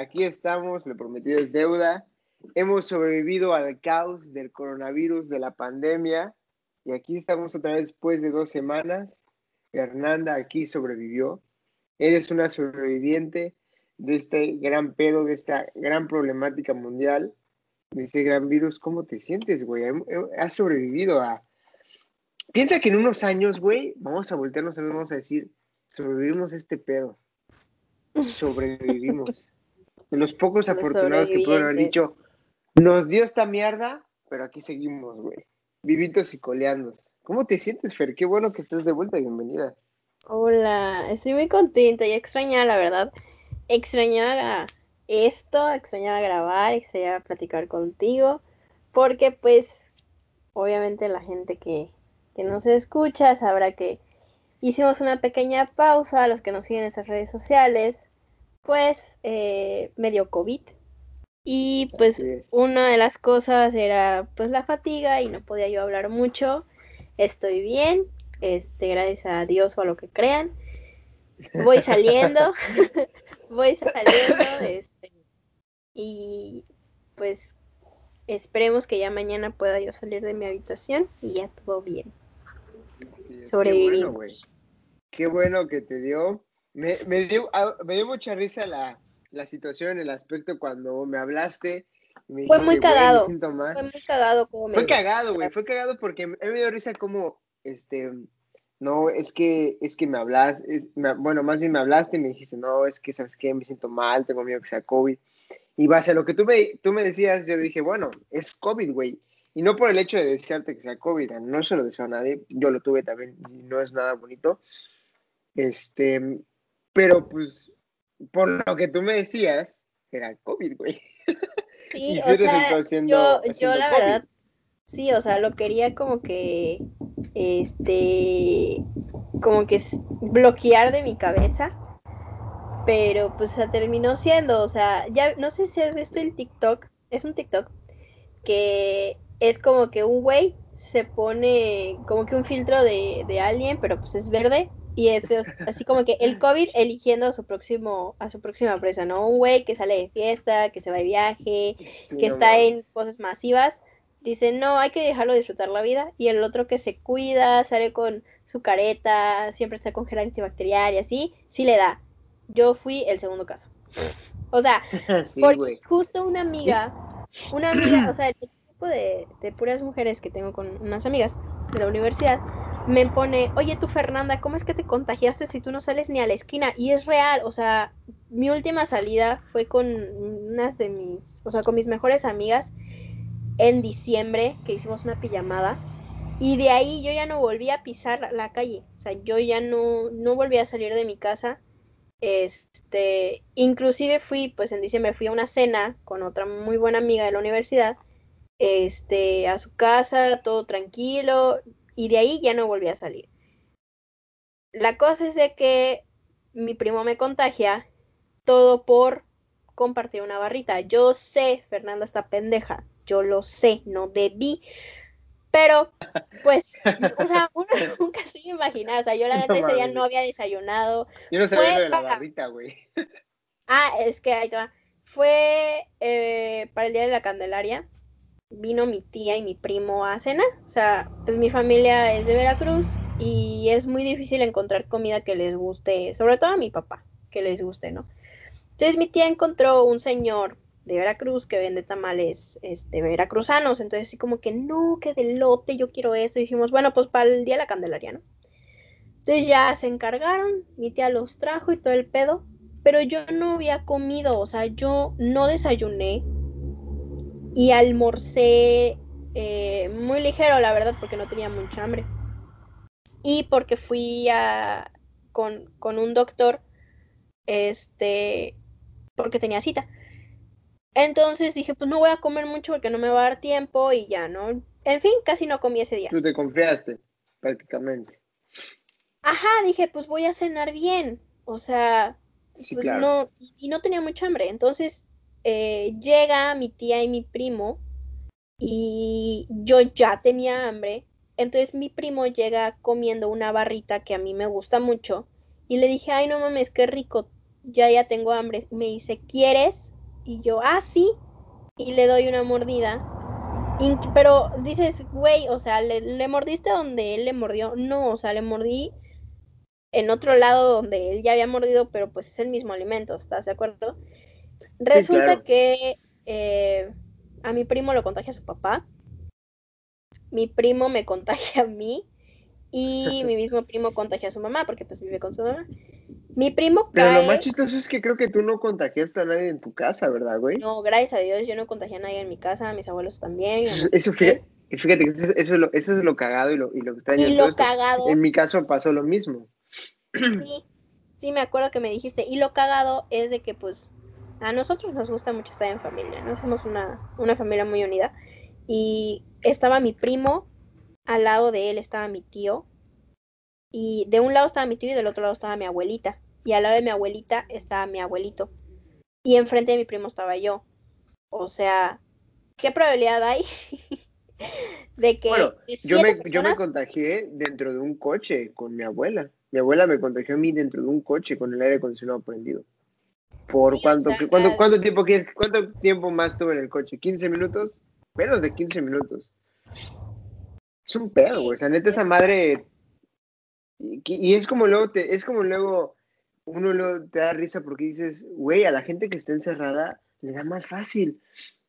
aquí estamos, lo prometido es deuda. Hemos sobrevivido al caos del coronavirus, de la pandemia, y aquí estamos otra vez después de dos semanas. Fernanda aquí sobrevivió. Eres una sobreviviente de este gran pedo, de esta gran problemática mundial, de este gran virus. ¿Cómo te sientes, güey? Has sobrevivido a... Piensa que en unos años, güey, vamos a voltearnos y vamos a decir, sobrevivimos este pedo. Sobrevivimos. De los pocos afortunados que pueden haber dicho, nos dio esta mierda, pero aquí seguimos, güey. Vivitos y coleando. ¿Cómo te sientes, Fer? Qué bueno que estés de vuelta, bienvenida. Hola, estoy muy contenta y extrañaba, la verdad. Extrañaba esto, extrañaba grabar, extrañaba platicar contigo, porque pues obviamente la gente que, que nos escucha sabrá que hicimos una pequeña pausa, los que nos siguen en esas redes sociales, pues eh, me dio COVID. Y pues una de las cosas era pues la fatiga y no podía yo hablar mucho. Estoy bien, este, gracias a Dios o a lo que crean. Voy saliendo, voy saliendo, este, y pues esperemos que ya mañana pueda yo salir de mi habitación y ya todo bien. Sobrevivimos. Qué bueno, que te dio. Me, me, dio, ah, me dio mucha risa la, la situación, el aspecto cuando me hablaste. fue muy cagado. Fue muy cagado como Fue cagado, güey. Fue cagado porque me dio risa como, este, no, es que, es que me hablaste, bueno, más bien me hablaste y me dijiste, no, es que, ¿sabes qué? Me siento mal, tengo miedo que sea COVID. Y base a lo que tú me, tú me decías, yo dije, bueno, es COVID, güey. Y no por el hecho de desearte que sea COVID, no se lo deseo a nadie, yo lo tuve también y no es nada bonito. Este, pero pues, por lo que tú me decías, era COVID, güey. Sí, o sea, yo, yo la verdad, sí, o sea, lo quería como que, este, como que bloquear de mi cabeza, pero pues se terminó siendo, o sea, ya, no sé si has visto el TikTok, es un TikTok que es como que un güey se pone como que un filtro de, de alguien, pero pues es verde, y es así como que el COVID eligiendo a su próximo, a su próxima presa, ¿no? Un güey que sale de fiesta, que se va de viaje, que está en cosas masivas, dice, no, hay que dejarlo disfrutar la vida. Y el otro que se cuida, sale con su careta, siempre está con gel antibacterial y así, sí le da. Yo fui el segundo caso. O sea, porque justo una amiga, una amiga, o sea, el tipo de, de puras mujeres que tengo con unas amigas de la universidad, me pone, oye tú Fernanda, ¿cómo es que te contagiaste si tú no sales ni a la esquina? Y es real, o sea, mi última salida fue con unas de mis, o sea, con mis mejores amigas en diciembre, que hicimos una pijamada. Y de ahí yo ya no volví a pisar la calle, o sea, yo ya no, no volví a salir de mi casa. Este, inclusive fui, pues en diciembre fui a una cena con otra muy buena amiga de la universidad, este, a su casa, todo tranquilo, y de ahí ya no volví a salir. La cosa es de que mi primo me contagia todo por compartir una barrita. Yo sé, Fernanda está pendeja, yo lo sé, no debí, pero pues, o sea, uno nunca se iba o sea, yo la neta ese día no había desayunado. Yo no sabía lo de la barrita, güey. Ah, es que ahí te va. Fue eh, para el Día de la Candelaria, vino mi tía y mi primo a cena. O sea, pues mi familia es de Veracruz y es muy difícil encontrar comida que les guste, sobre todo a mi papá, que les guste, ¿no? Entonces mi tía encontró un señor de Veracruz que vende tamales este, veracruzanos. Entonces así como que no, que de lote, yo quiero eso. Y dijimos, bueno, pues para el día de la Candelaria, ¿no? Entonces ya se encargaron, mi tía los trajo y todo el pedo. Pero yo no había comido, o sea, yo no desayuné, y almorcé eh, muy ligero, la verdad, porque no tenía mucha hambre. Y porque fui a, con, con un doctor, este, porque tenía cita. Entonces dije, pues no voy a comer mucho porque no me va a dar tiempo y ya, ¿no? En fin, casi no comí ese día. Tú te confiaste, prácticamente. Ajá, dije, pues voy a cenar bien. O sea, pues no, y no tenía mucha hambre. Entonces eh, llega mi tía y mi primo y yo ya tenía hambre. Entonces mi primo llega comiendo una barrita que a mí me gusta mucho y le dije, ay no mames, qué rico, ya ya tengo hambre. Me dice, ¿quieres? Y yo, ah, sí. Y le doy una mordida. pero dices, güey, o sea, ¿le, ¿le, mordiste donde él le mordió? No, o sea, le mordí en otro lado donde él ya había mordido, pero pues es el mismo alimento, ¿estás de acuerdo? Resulta que eh, a mi primo lo contagia su papá, mi primo me contagia a mí y mi mismo primo contagia a su mamá porque pues vive con su mamá. Mi primo Pero lo más chistoso es que creo que tú no contagiaste a nadie en tu casa, ¿verdad, güey? No, gracias a Dios yo no contagié a nadie en mi casa, a mis abuelos también. Eso, fíjate, fíjate que eso, es lo, eso es lo cagado y lo, y lo extraño. Y lo cagado. En mi caso pasó lo mismo. Sí, sí, me acuerdo que me dijiste. Y lo cagado es de que, pues, a nosotros nos gusta mucho estar en familia, ¿no? Somos una, una familia muy unida. Y estaba mi primo, al lado de él estaba mi tío. Y de un lado estaba mi tío y del otro lado estaba mi abuelita. Y al lado de mi abuelita estaba mi abuelito. Y enfrente de mi primo estaba yo. O sea, ¿qué probabilidad hay de que... Bueno, yo me, yo me contagié dentro de un coche con mi abuela. Mi abuela me contagió a mí dentro de un coche con el aire acondicionado prendido. ¿Por cuánto, cuánto, tiempo, cuánto tiempo más tuve en el coche? ¿15 minutos? Menos de 15 minutos. Es un pedo, güey. O sea, neta, esa madre. Y, es como luego, te, es como luego uno luego te da risa porque dices, güey, a la gente que está encerrada le da más fácil.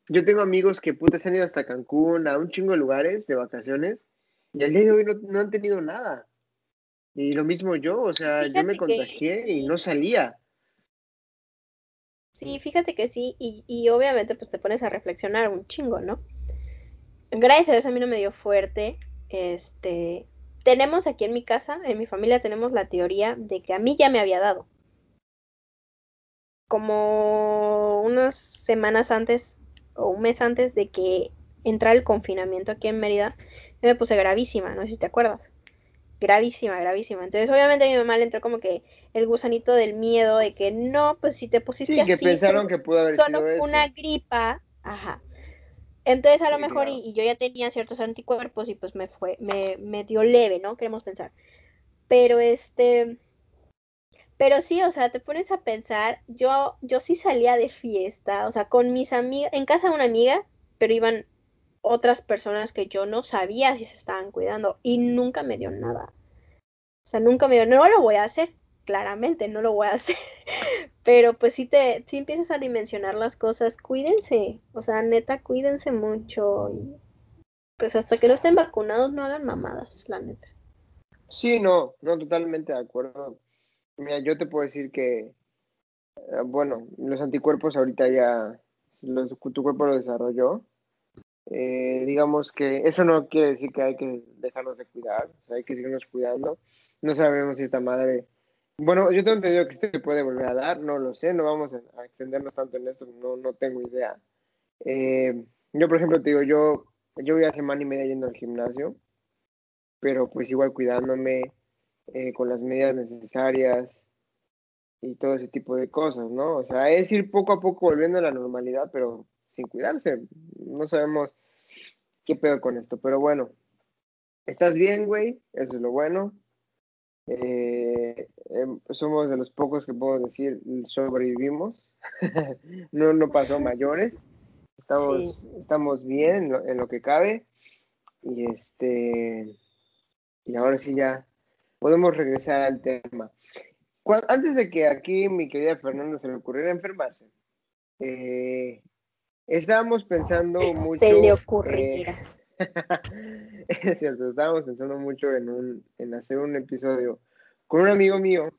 Yo tengo amigos que puta se han ido hasta Cancún, a un chingo de lugares de vacaciones, y al día de hoy no han tenido nada. Y lo mismo yo, o sea, yo me contagié y no salía. Sí, fíjate que sí, y, y obviamente pues te pones a reflexionar un chingo, ¿no? Gracias a Dios a mí no me dio fuerte. Este, tenemos aquí en mi casa, en mi familia tenemos la teoría de que a mí ya me había dado. Como unas semanas antes o un mes antes de que entrara el confinamiento aquí en Mérida, me puse gravísima, no sé si te acuerdas gravísima, gravísima. Entonces, obviamente a mi mamá le entró como que el gusanito del miedo de que no, pues si te pusiste sí, que pensaron que pudo haber solo una gripa, ajá. Entonces, a lo mejor, y, yo ya tenía ciertos anticuerpos y pues me fue, me, me dio leve, ¿no? Queremos pensar. Pero este, pero sí, o sea, te pones a pensar, yo, yo sí salía de fiesta, o sea, con mis amigas, en casa de una amiga, pero iban otras personas que yo no sabía si se estaban cuidando y nunca me dio nada. O sea, nunca me dio, no lo voy a hacer, claramente no lo voy a hacer, pero pues si te, si empiezas a dimensionar las cosas, cuídense, o sea, neta, cuídense mucho y pues hasta que no estén vacunados no hagan mamadas, la neta. Sí, no, no, totalmente de acuerdo. Mira, yo te puedo decir que, eh, bueno, los anticuerpos ahorita ya, tu cuerpo lo desarrolló, eh, digamos que eso no quiere decir que hay que dejarnos de cuidar, hay que seguirnos cuidando. No sabemos si esta madre. Bueno, yo tengo entendido que esto se puede volver a dar, no lo sé, no vamos a, extendernos tanto en esto, no, no tengo idea. Eh, yo, por ejemplo, te digo, yo, yo voy a semana y media yendo al gimnasio, pero pues igual cuidándome eh, con las medidas necesarias y todo ese tipo de cosas, ¿no? O sea, es ir poco a poco volviendo a la normalidad, pero sin cuidarse. No sabemos qué pedo con esto, pero bueno. ¿Estás bien, güey? Eso es lo bueno. Eh, em, somos de los pocos que puedo decir sobrevivimos. no, no pasó mayores. Estamos, estamos bien en lo, que cabe. Y este y ahora sí ya podemos regresar al tema. antes de que aquí mi querida Fernanda se le ocurriera enfermarse, eh, Estábamos pensando mucho. Se le ocurriera. es cierto, estábamos pensando mucho en, un, en hacer un episodio con un amigo mío,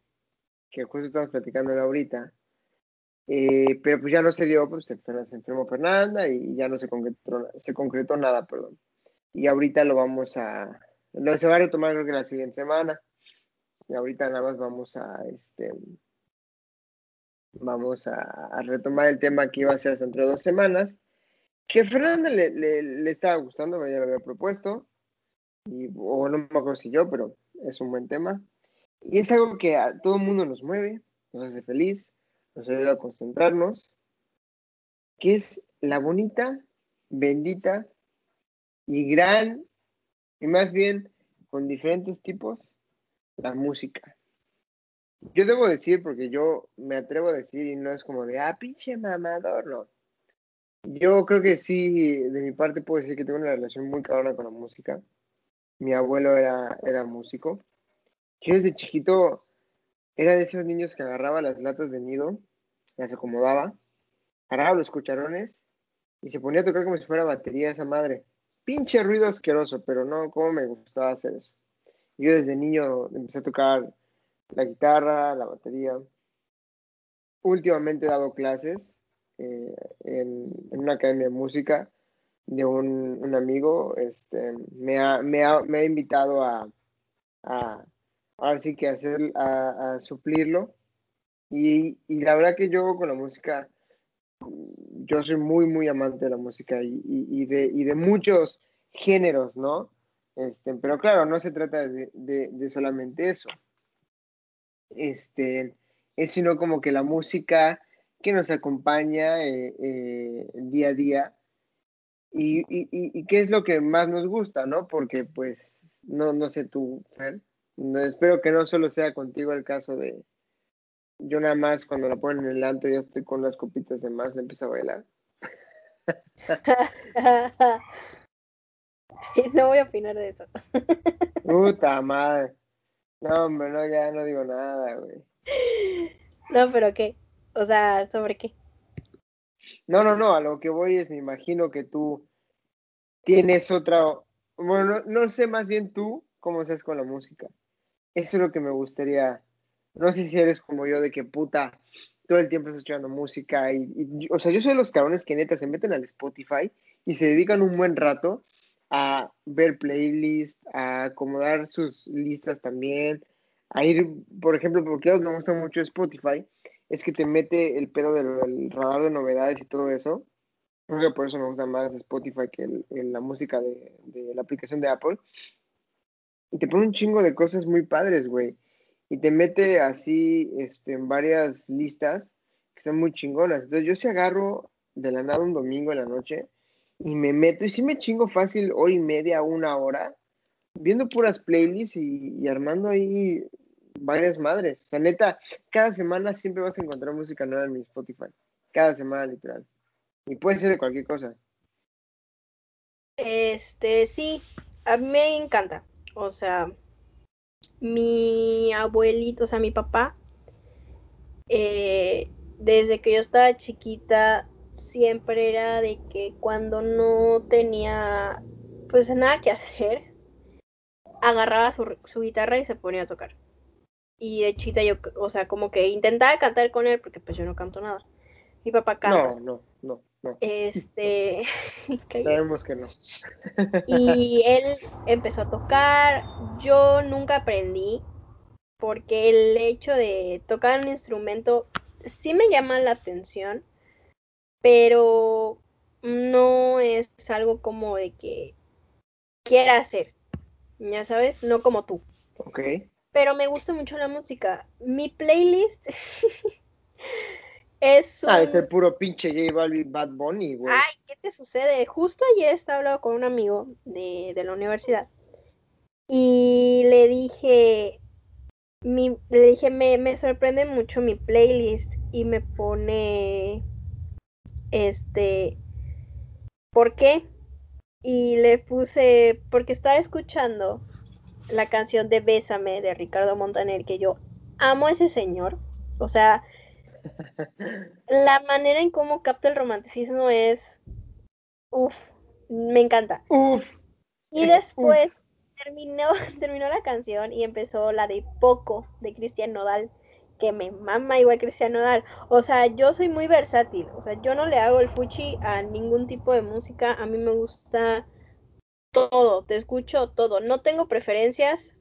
que justo estamos platicando ahorita, eh, pero pues ya no se dio, pues se, enfermó Fernanda y ya no se concretó, se concretó nada, perdón. Y ahorita lo vamos a, lo se va a retomar creo que la siguiente semana. Y ahorita nada más vamos a, este, vamos a, retomar el tema que iba a ser hasta dentro de dos semanas, que Fernanda le, le, estaba gustando, ya lo había propuesto, y, o no me acuerdo si yo, pero es un buen tema. Y es algo que a todo el mundo nos mueve, nos hace feliz, nos ayuda a concentrarnos, que es la bonita, bendita y gran, y más bien con diferentes tipos, la música. Yo debo decir, porque yo me atrevo a decir, y no es como de, ah, pinche mamador, no. Yo creo que sí, de mi parte puedo decir que tengo una relación muy cabrona con la música. Mi abuelo era, era músico. Yo desde chiquito era de esos niños que agarraba las latas de nido, las acomodaba, agarraba los cucharones y se ponía a tocar como si fuera batería esa madre. Pinche ruido asqueroso, pero no, cómo me gustaba hacer eso. Yo desde niño empecé a tocar la guitarra, la batería. Últimamente he dado clases eh, en, una academia de música de un, amigo. Este, me, ha, me, ha, me ha invitado a, a, ahora sí que hacer, a, suplirlo. Y, y, la verdad que yo con la música, yo soy muy, muy amante de la música y, y, de, y de muchos géneros, ¿no? Este, pero claro, no se trata de, de, solamente eso. Este, es sino como que la música que nos acompaña eh, eh, día a día y, y, y, qué es lo que más nos gusta, ¿no? Porque pues, no, no sé tú, Fer, no, espero que no solo sea contigo el caso de yo nada más cuando la ponen en el alto ya estoy con las copitas de más, le empiezo a bailar. no voy a opinar de eso. Puta madre. No, hombre, no, ya no digo nada, güey. No, pero ¿qué? O sea, ¿sobre qué? No, no, no, a lo que voy es, me imagino que tú tienes otra, bueno, no, sé más bien tú cómo seas con la música. Eso es lo que me gustaría, no sé si eres como yo de que puta, todo el tiempo estás escuchando música y, o sea, yo soy de los cabrones que neta se meten al Spotify y se dedican un buen rato a ver playlists, a acomodar sus listas también, a ir, por ejemplo, porque algo que me gusta mucho Spotify es que te mete el pedo del, radar de novedades y todo eso. Creo que por eso me gusta más Spotify que la música de, la aplicación de Apple. Y te pone un chingo de cosas muy padres, güey. Y te mete así este, en varias listas que son muy chingonas. Entonces yo sí agarro de la nada un domingo en la noche y me meto y sí me chingo fácil hora y media, una hora, viendo puras playlists y, armando ahí varias madres. O sea, neta, cada semana siempre vas a encontrar música nueva en mi Spotify. Cada semana, literal. Y puede ser de cualquier cosa. Este, sí, a mí me encanta. O sea, mi abuelito, o sea, mi papá, eh, desde que yo estaba chiquita, siempre era de que cuando no tenía pues nada que hacer, agarraba su, su, guitarra y se ponía a tocar. Y de chita yo, o sea, como que intentaba cantar con él porque pues yo no canto nada. Mi papá canta. No, no, no, no. Este, sabemos que no. y él empezó a tocar, yo nunca aprendí porque el hecho de tocar un instrumento sí me llama la atención, pero no es algo como de que quiera hacer, ya sabes, no como tú. Ok. Pero me gusta mucho la música. Mi playlist es Ah, es el puro pinche J Balvin Bad Bunny, güey. Ay, ¿qué te sucede? Justo ayer estaba hablando con un amigo de, de la universidad y le dije, mi, le dije, me, me sorprende mucho mi playlist y me pone este, ¿por qué? Y le puse, porque estaba escuchando la canción de Bésame de Ricardo Montaner, que yo amo a ese señor. O sea, la manera en cómo capta el romanticismo es, uff, me encanta. Uf. Y después terminó, terminó la canción y empezó la de Poco de Cristian Nodal que me mama igual Cristiano Nodal. O sea, yo soy muy versátil. O sea, yo no le hago el fuchi a ningún tipo de música. A mí me gusta todo. Te escucho todo. No tengo preferencias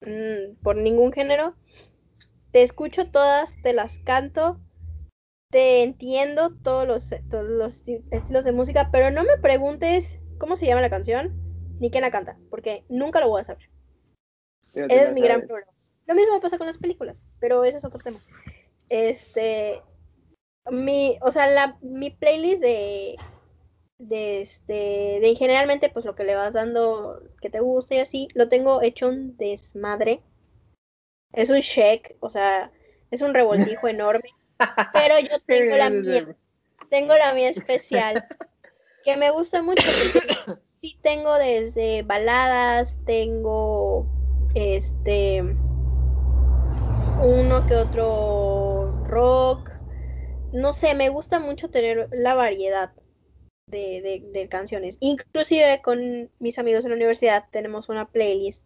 mm, por ningún género. Te escucho todas, te las canto. Te entiendo todos los, todos los estilos de música, pero no me preguntes cómo se llama la canción ni quién la canta, porque nunca lo voy a saber. Ese es mi gran problema. Lo mismo pasa con las películas, pero ese es otro tema. Este, mi, o sea, la, mi playlist de, de este, de generalmente, pues lo que le vas dando que te guste y así, lo tengo hecho un desmadre. Es un check, o sea, es un revoltijo enorme, pero yo tengo la mía. tengo la mía especial, que me gusta mucho porque sí tengo desde baladas, tengo este uno que otro rock, no sé, me gusta mucho tener la variedad de, de, canciones. Inclusive con mis amigos en la universidad tenemos una playlist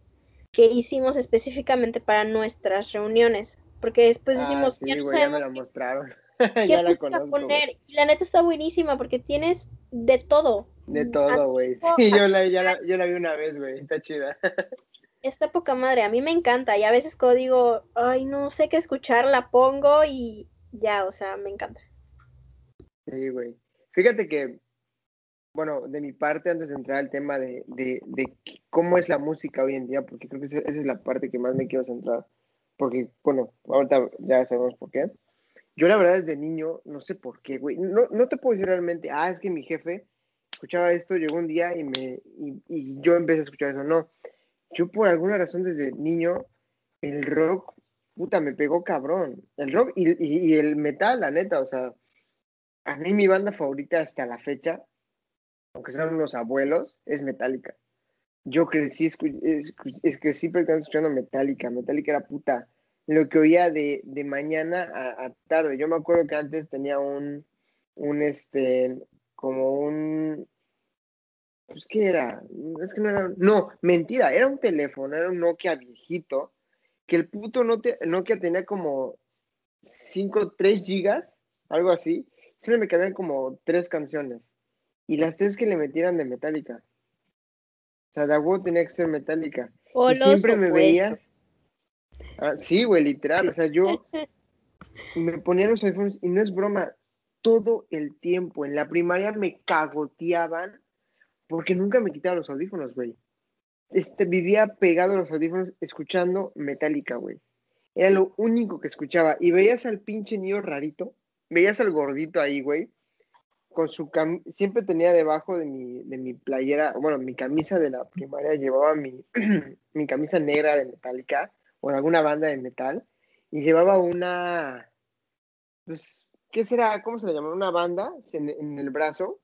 que hicimos específicamente para nuestras reuniones, porque después Ah, decimos, sí, ya no güey, ya me sabemos la mostraron. qué ya la conozco. poner. Y la neta está buenísima porque tienes de todo. De todo, güey. Sí, yo la, ya la, yo la vi una vez, güey. Está chida. Está poca madre, a mí me encanta y a veces cuando digo, ay, no sé qué escuchar, la pongo y ya, o sea, me encanta. Sí, güey. Fíjate que, bueno, de mi parte, antes de entrar al tema de, de, cómo es la música hoy en día, porque creo que esa, es la parte que más me quiero centrar, porque, bueno, ahorita ya sabemos por qué. Yo la verdad desde niño, no sé por qué, güey, no, no te puedo decir realmente, ah, es que mi jefe escuchaba esto, llegó un día y, me, y yo empecé a escuchar eso, no. Yo por alguna razón desde niño, el rock, puta, me pegó cabrón. El rock y, y, el metal, la neta, o sea, a mí mi banda favorita hasta la fecha, aunque sean unos abuelos, es Metallica. Yo crecí, escu- escu- es, crecí escuchando Metallica. Metallica era puta. Lo que oía de, de mañana a, a tarde. Yo me acuerdo que antes tenía un, un este, como un, pues, ¿qué era? Es que no era, no, mentira, era un teléfono, era un Nokia viejito, que el puto Nokia tenía como 5, 3 gigas, algo así, solo me cabían como tres canciones, y las tres que le metieran de Metallica. O sea, de a huevo tenía que ser Metallica. O y siempre me veías. Ah, sí, güey, literal. O sea, yo me ponía los audífonos y no es broma, todo el tiempo. En la primaria me cagoteaban porque nunca me quitaba los audífonos, güey. Este, vivía pegado a los audífonos escuchando Metallica, güey. Era lo único que escuchaba. Y veías al pinche niño rarito, veías al gordito ahí, güey, con su cam siempre tenía debajo de mi, de mi playera, bueno, mi camisa de la primaria, llevaba mi, mi camisa negra de Metallica o alguna banda de metal, y llevaba una, pues, ¿qué será? ¿Cómo se le llama? Una banda en el brazo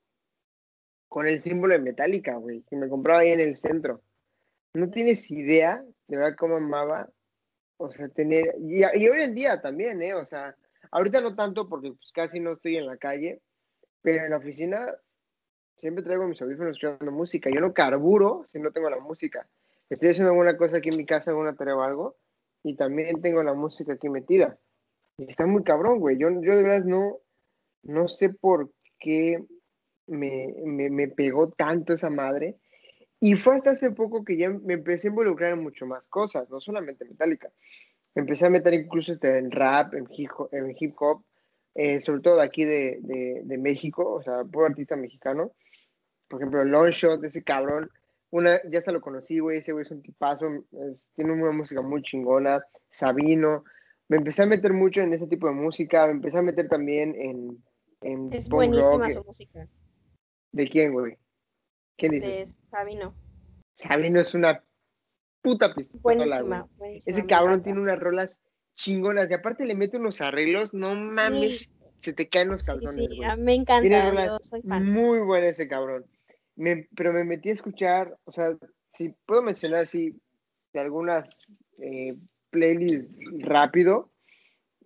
con el símbolo de Metallica, güey, que me compraba ahí en el centro. No tienes idea de verdad cómo amaba, o sea, tener, y, hoy en día también, ¿eh? O sea, ahorita no tanto porque pues casi no estoy en la calle, pero en la oficina siempre traigo mis audífonos escuchando música. Yo no carburo si no tengo la música. Estoy haciendo alguna cosa aquí en mi casa, alguna tarea o algo, y también tengo la música aquí metida. Y está muy cabrón, güey. Yo, yo de verdad no, no sé por qué me, me, me pegó tanto esa madre. Y fue hasta hace poco que ya me empecé a involucrar en mucho más cosas, no solamente Metallica. Me empecé a meter incluso este, en rap, en hip hop, en hip -hop eh, sobre todo de aquí de, de, de, México, o sea, puro artista mexicano. Por ejemplo, Longshot, ese cabrón, una, ya hasta lo conocí, güey, ese güey es un tipazo, es, tiene una música muy chingona, Sabino. Me empecé a meter mucho en ese tipo de música, me empecé a meter también en... en es buenísima rock. su música. ¿De quién, güey? ¿Quién dice? De Sabino. Sabino es una puta pistola, Buenísima, güey. buenísima. Ese cabrón encanta. tiene unas rolas chingonas y aparte le mete unos arreglos, no mames, se te caen los Sí, calzones, sí, me encanta, rolas soy fan. muy buenas ese cabrón. Me- pero me metí a escuchar, o sea, si puedo mencionar así de algunas eh, playlists rápido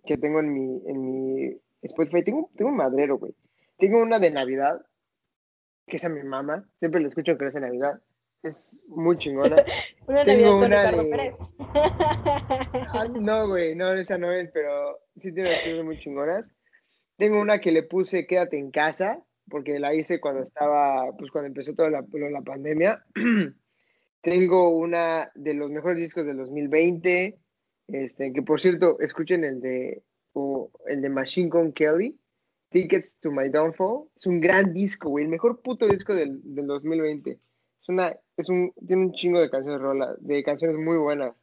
que tengo en mi, en mi Spotify. Tengo, tengo un madrero, güey. Tengo una de Navidad, que es a mi mamá. Siempre la escucho que es de Navidad. Es muy chingona. Una Tengo Navidad con una Ricardo de- Pérez. Ah, no, güey, no, esa no es, pero sí tiene canciones muy chingonas. Tengo una que le puse Quédate en casa, porque la hice cuando estaba, pues cuando empezó toda la, la pandemia. Tengo una de los mejores discos del 2020, este, que por cierto, escuchen el de, o el de Machine Gun Kelly, Tickets to My Downfall. Es un gran disco, güey, el mejor puto disco del, del 2020. Es una, es un, tiene un chingo de canciones, rola, de canciones muy buenas.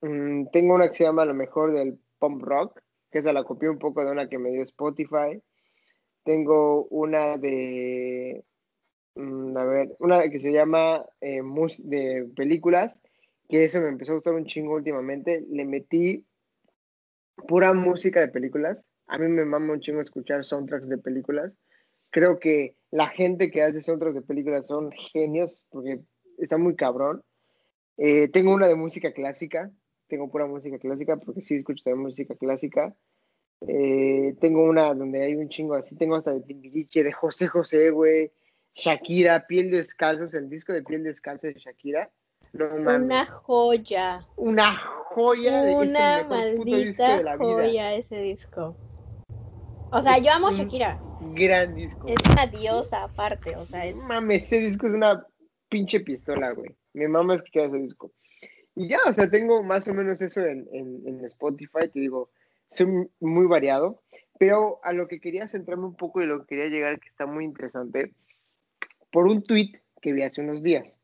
Mm, tengo una que se llama Lo mejor del pop rock, que esa la copié un poco de una que me dio Spotify. Tengo una de, mm, a ver, una que se llama eh, de películas, que eso me empezó a gustar un chingo últimamente. Le metí pura música de películas, A mí me mama un chingo escuchar soundtracks de películas. Creo que la gente que hace soundtracks de películas son genios porque está muy cabrón. Eh, tengo una de música clásica, tengo pura música clásica porque sí escucho también música clásica. Eh, tengo una donde hay un chingo así, tengo hasta de Timbiriche, de José José, güey. Shakira, Piel Descalzos, el disco de Piel Descalza de Shakira. No. Una joya. Una joya de Una es mejor puto disco de maldita la vida. joya ese disco. O sea, Es yo amo a Shakira. Gran disco. Es una diosa aparte, o sea, es... Mames, ese disco es una pinche pistola, güey. Mi mamá escuchaba ese disco. Y ya, o sea, tengo más o menos eso en, en, en Spotify, te digo, soy muy variado, pero a lo que quería centrarme un poco y lo que quería llegar, que está muy interesante, por un tweet que vi hace unos días,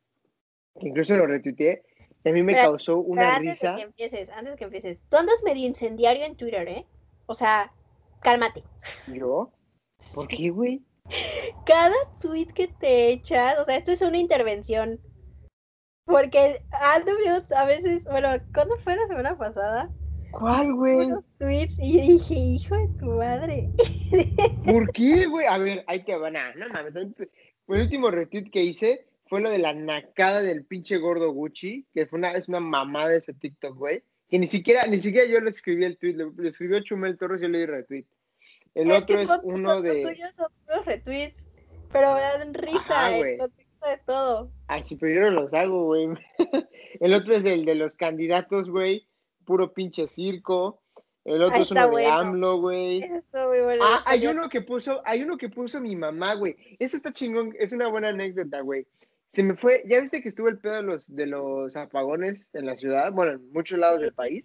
que incluso lo retuiteé, y a mí me causó Pero una antes risa. de que empieces, antes que empieces, tú andas medio incendiario en Twitter, ¿eh? O sea, cálmate. ¿Yo? ¿Por qué, güey? Cada tweet que te echas, o sea, esto es una intervención. Porque ando viendo a veces, bueno, ¿cuándo fue la semana pasada? ¿Cuál, güey? Unos tweets y dije, hijo de tu madre. ¿Por qué, güey? A ver, ahí te van a. No mames. El último retweet que hice fue lo de la nacada del pinche gordo Gucci, que fue una, es una mamada ese TikTok, güey. Que ni siquiera, ni siquiera yo lo escribí el tweet, lo, lo escribió Chumel Torres y yo le di retweet. El Es otro es uno los de. tuyos son puros retweets, pero me dan risa Ajá, el contexto de todo. Ay, sí, pero yo no los hago, güey. El otro es el de los candidatos, güey. Puro pinche circo. El otro es uno de. AMLO, güey. Bueno. Ah, hay uno que puso, hay uno que puso mi mamá, güey. Eso está chingón, es una buena anécdota, güey. Se me fue, ya viste que estuvo el pedo de los, de los apagones en la ciudad, bueno, en muchos lados del país.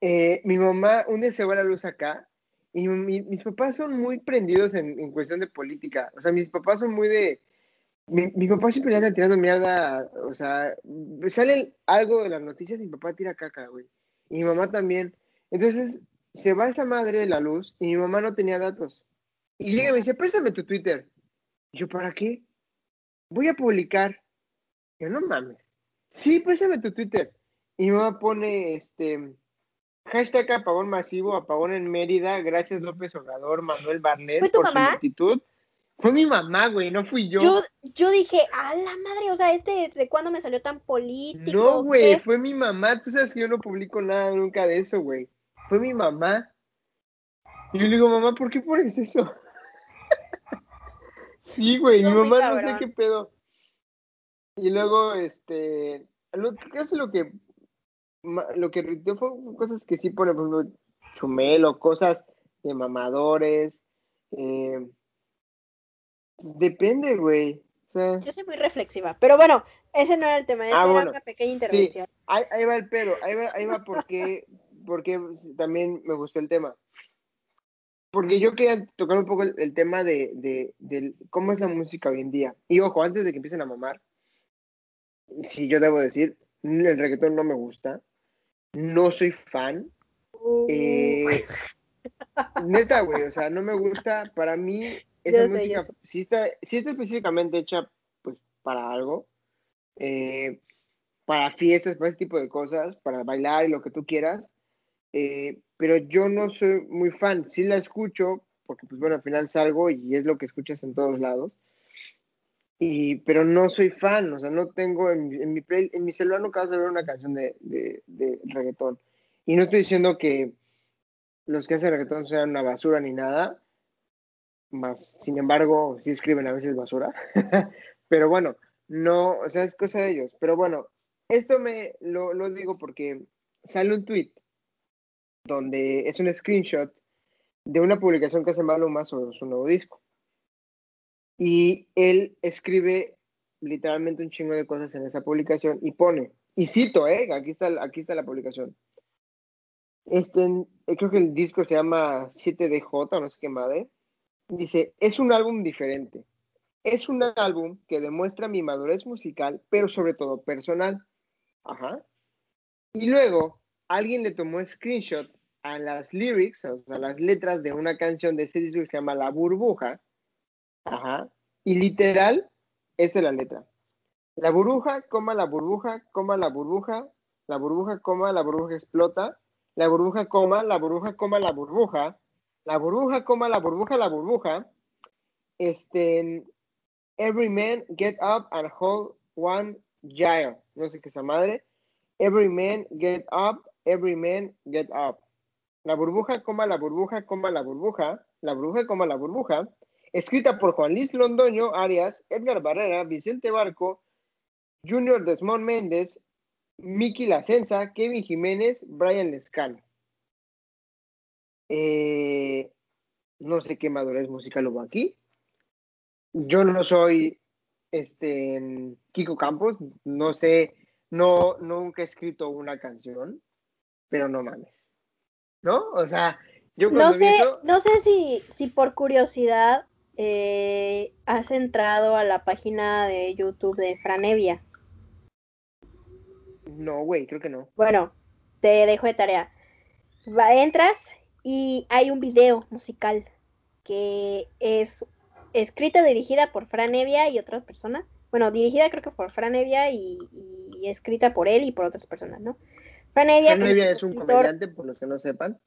Eh, mi mamá, un día se va la luz acá y mi- mis papás son muy prendidos en, en cuestión de política. O sea, mis papás son muy de... Mi, mi papá siempre le anda tirando mierda, o sea, sale algo de las noticias y mi papá tira caca, güey. Y mi mamá también. Entonces, se va esa madre de la luz y mi mamá no tenía datos. Y llega y me dice, préstame tu Twitter. Y yo, ¿para qué? Voy a publicar. Yo, no mames. Sí, préstame tu Twitter. Y mi mamá pone, este, hashtag apagón masivo, apagón en Mérida, gracias López Obrador, Manuel Barlet ¿Fue tu por su mamá? actitud. Fue mi mamá, güey, no fui yo. Yo, yo dije, a la madre, o sea, este, ¿de cuándo me salió tan político? No, güey, fue mi mamá. Tú sabes que yo no publico nada nunca de eso, güey. Fue mi mamá. Y yo le digo, mamá, ¿por qué pones eso? Sí, güey, mi mamá no sé qué pedo. Y luego, este, lo, ¿qué es lo que, lo que retuiteó fue cosas que sí por ejemplo, chumelo, cosas de mamadores. eh, depende, güey. O sea, Yo soy muy reflexiva, pero bueno, ese no era el tema, esa Ah, era bueno. una pequeña intervención. Ahí, ahí va el pedo, ahí va, ahí va porque, porque también me gustó el tema. Porque yo quería tocar un poco el, el tema de, cómo es la música hoy en día. Y ojo, antes de que empiecen a mamar, si yo debo decir, el reggaetón no me gusta, no soy fan. Uh, Eh, neta, güey, o sea, no me gusta. Para mí, esa Yo sé, yo música, sé. si está, está específicamente hecha, pues, para algo, eh, para fiestas, para ese tipo de cosas, para bailar y lo que tú quieras. eh, pero yo no soy muy fan. Sí la escucho, porque, pues, bueno, al final salgo y es lo que escuchas en todos lados. Y, pero no soy fan, o sea, no tengo en, mi- en mi play- en mi celular nunca vas a ver una canción de, de, de reggaetón. Y no estoy diciendo que los que hacen reggaetón sean una basura ni nada, más, sin embargo, sí escriben a veces basura. Pero bueno, no, o sea, es cosa de ellos. Pero bueno, esto me lo, lo digo porque sale un tweet donde es un screenshot de una publicación que hace Maluma sobre su nuevo disco. Y él escribe literalmente un chingo de cosas en esa publicación y pone, y cito, ¿eh? Aquí está, aquí está la publicación. Este, eh, creo que el disco se llama 7DJ, o no sé qué madre. Dice, es un álbum diferente. Es un álbum que demuestra mi madurez musical, pero sobre todo personal. Ajá. Y luego, alguien le tomó screenshot a las lyrics, o sea, las letras de una canción de ese disco que se llama La Burbuja. Ajá. Y literal, esa es la letra. La burbuja, coma la burbuja, coma la burbuja, la burbuja, coma la burbuja explota, la burbuja, coma, la burbuja, coma la burbuja, La burbuja, coma, la burbuja, la burbuja. Este, every man get up and hold one gyre. No sé qué es esa madre. Every man get up, every man get up. La burbuja, coma, la burbuja, coma, la burbuja. La burbuja, coma, la burbuja. Escrita por Juan Luis Londoño Arias, Edgar Barrera, Vicente Barco, Junior Desmond Méndez, Miki Lacenza, Kevin Jiménez, Brian Lescano. Eh, no sé qué madurez musical hubo aquí. Yo no soy este Kiko Campos, no sé, no, nunca he escrito una canción, pero no mames. ¿No? O sea, yo no sé, no sé si, si por curiosidad eh, has entrado a la página de YouTube de Franevia. No, güey, creo que no. Bueno, te dejo de tarea. Va, entras y hay un video musical que es escrita dirigida por Fran Evia y otra persona. Bueno, dirigida creo que por Fran Evia y, escrita por él y por otras personas, ¿no? Fran Evia, Fran Evia es un comediante, por los que no sepan.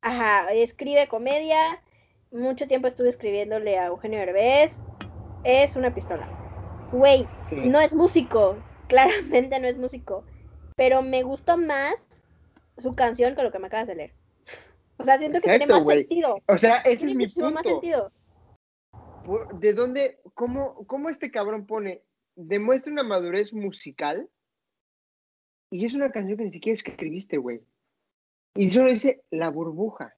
Ajá, escribe comedia. Mucho tiempo estuve escribiéndole a Eugenio Herbés. Es una pistola. Güey, no es músico. Claramente no es músico. Pero me gustó más su canción que lo que me acabas de leer. O sea, siento que tiene más sentido. O sea, ese es mi punto. Más sentido. ¿De dónde, cómo, cómo este cabrón pone, demuestra una madurez musical y es una canción que ni siquiera escribiste, güey? Y solo dice la burbuja.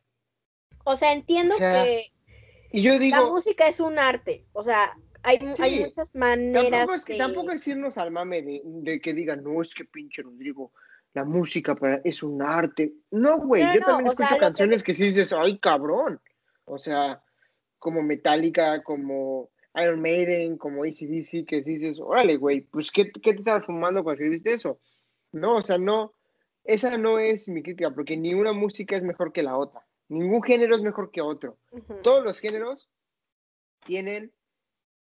O sea, entiendo que y yo digo, la música es un arte. O sea, hay, hay muchas maneras. Tampoco es, que, tampoco es irnos al mame de, de, que digan, no, es que pinche Rodrigo la música para, es un arte. No, güey, yo también escucho canciones que... sí dices, ay, cabrón. O sea, como Metallica, como Iron Maiden, como ACDC, que dices, órale, güey, pues, ¿qué, ¿qué, te estabas fumando cuando escribiste eso? No, o sea, no, esa no es mi crítica, porque ni una música es mejor que la otra. Ningún género es mejor que otro. Todos los géneros tienen...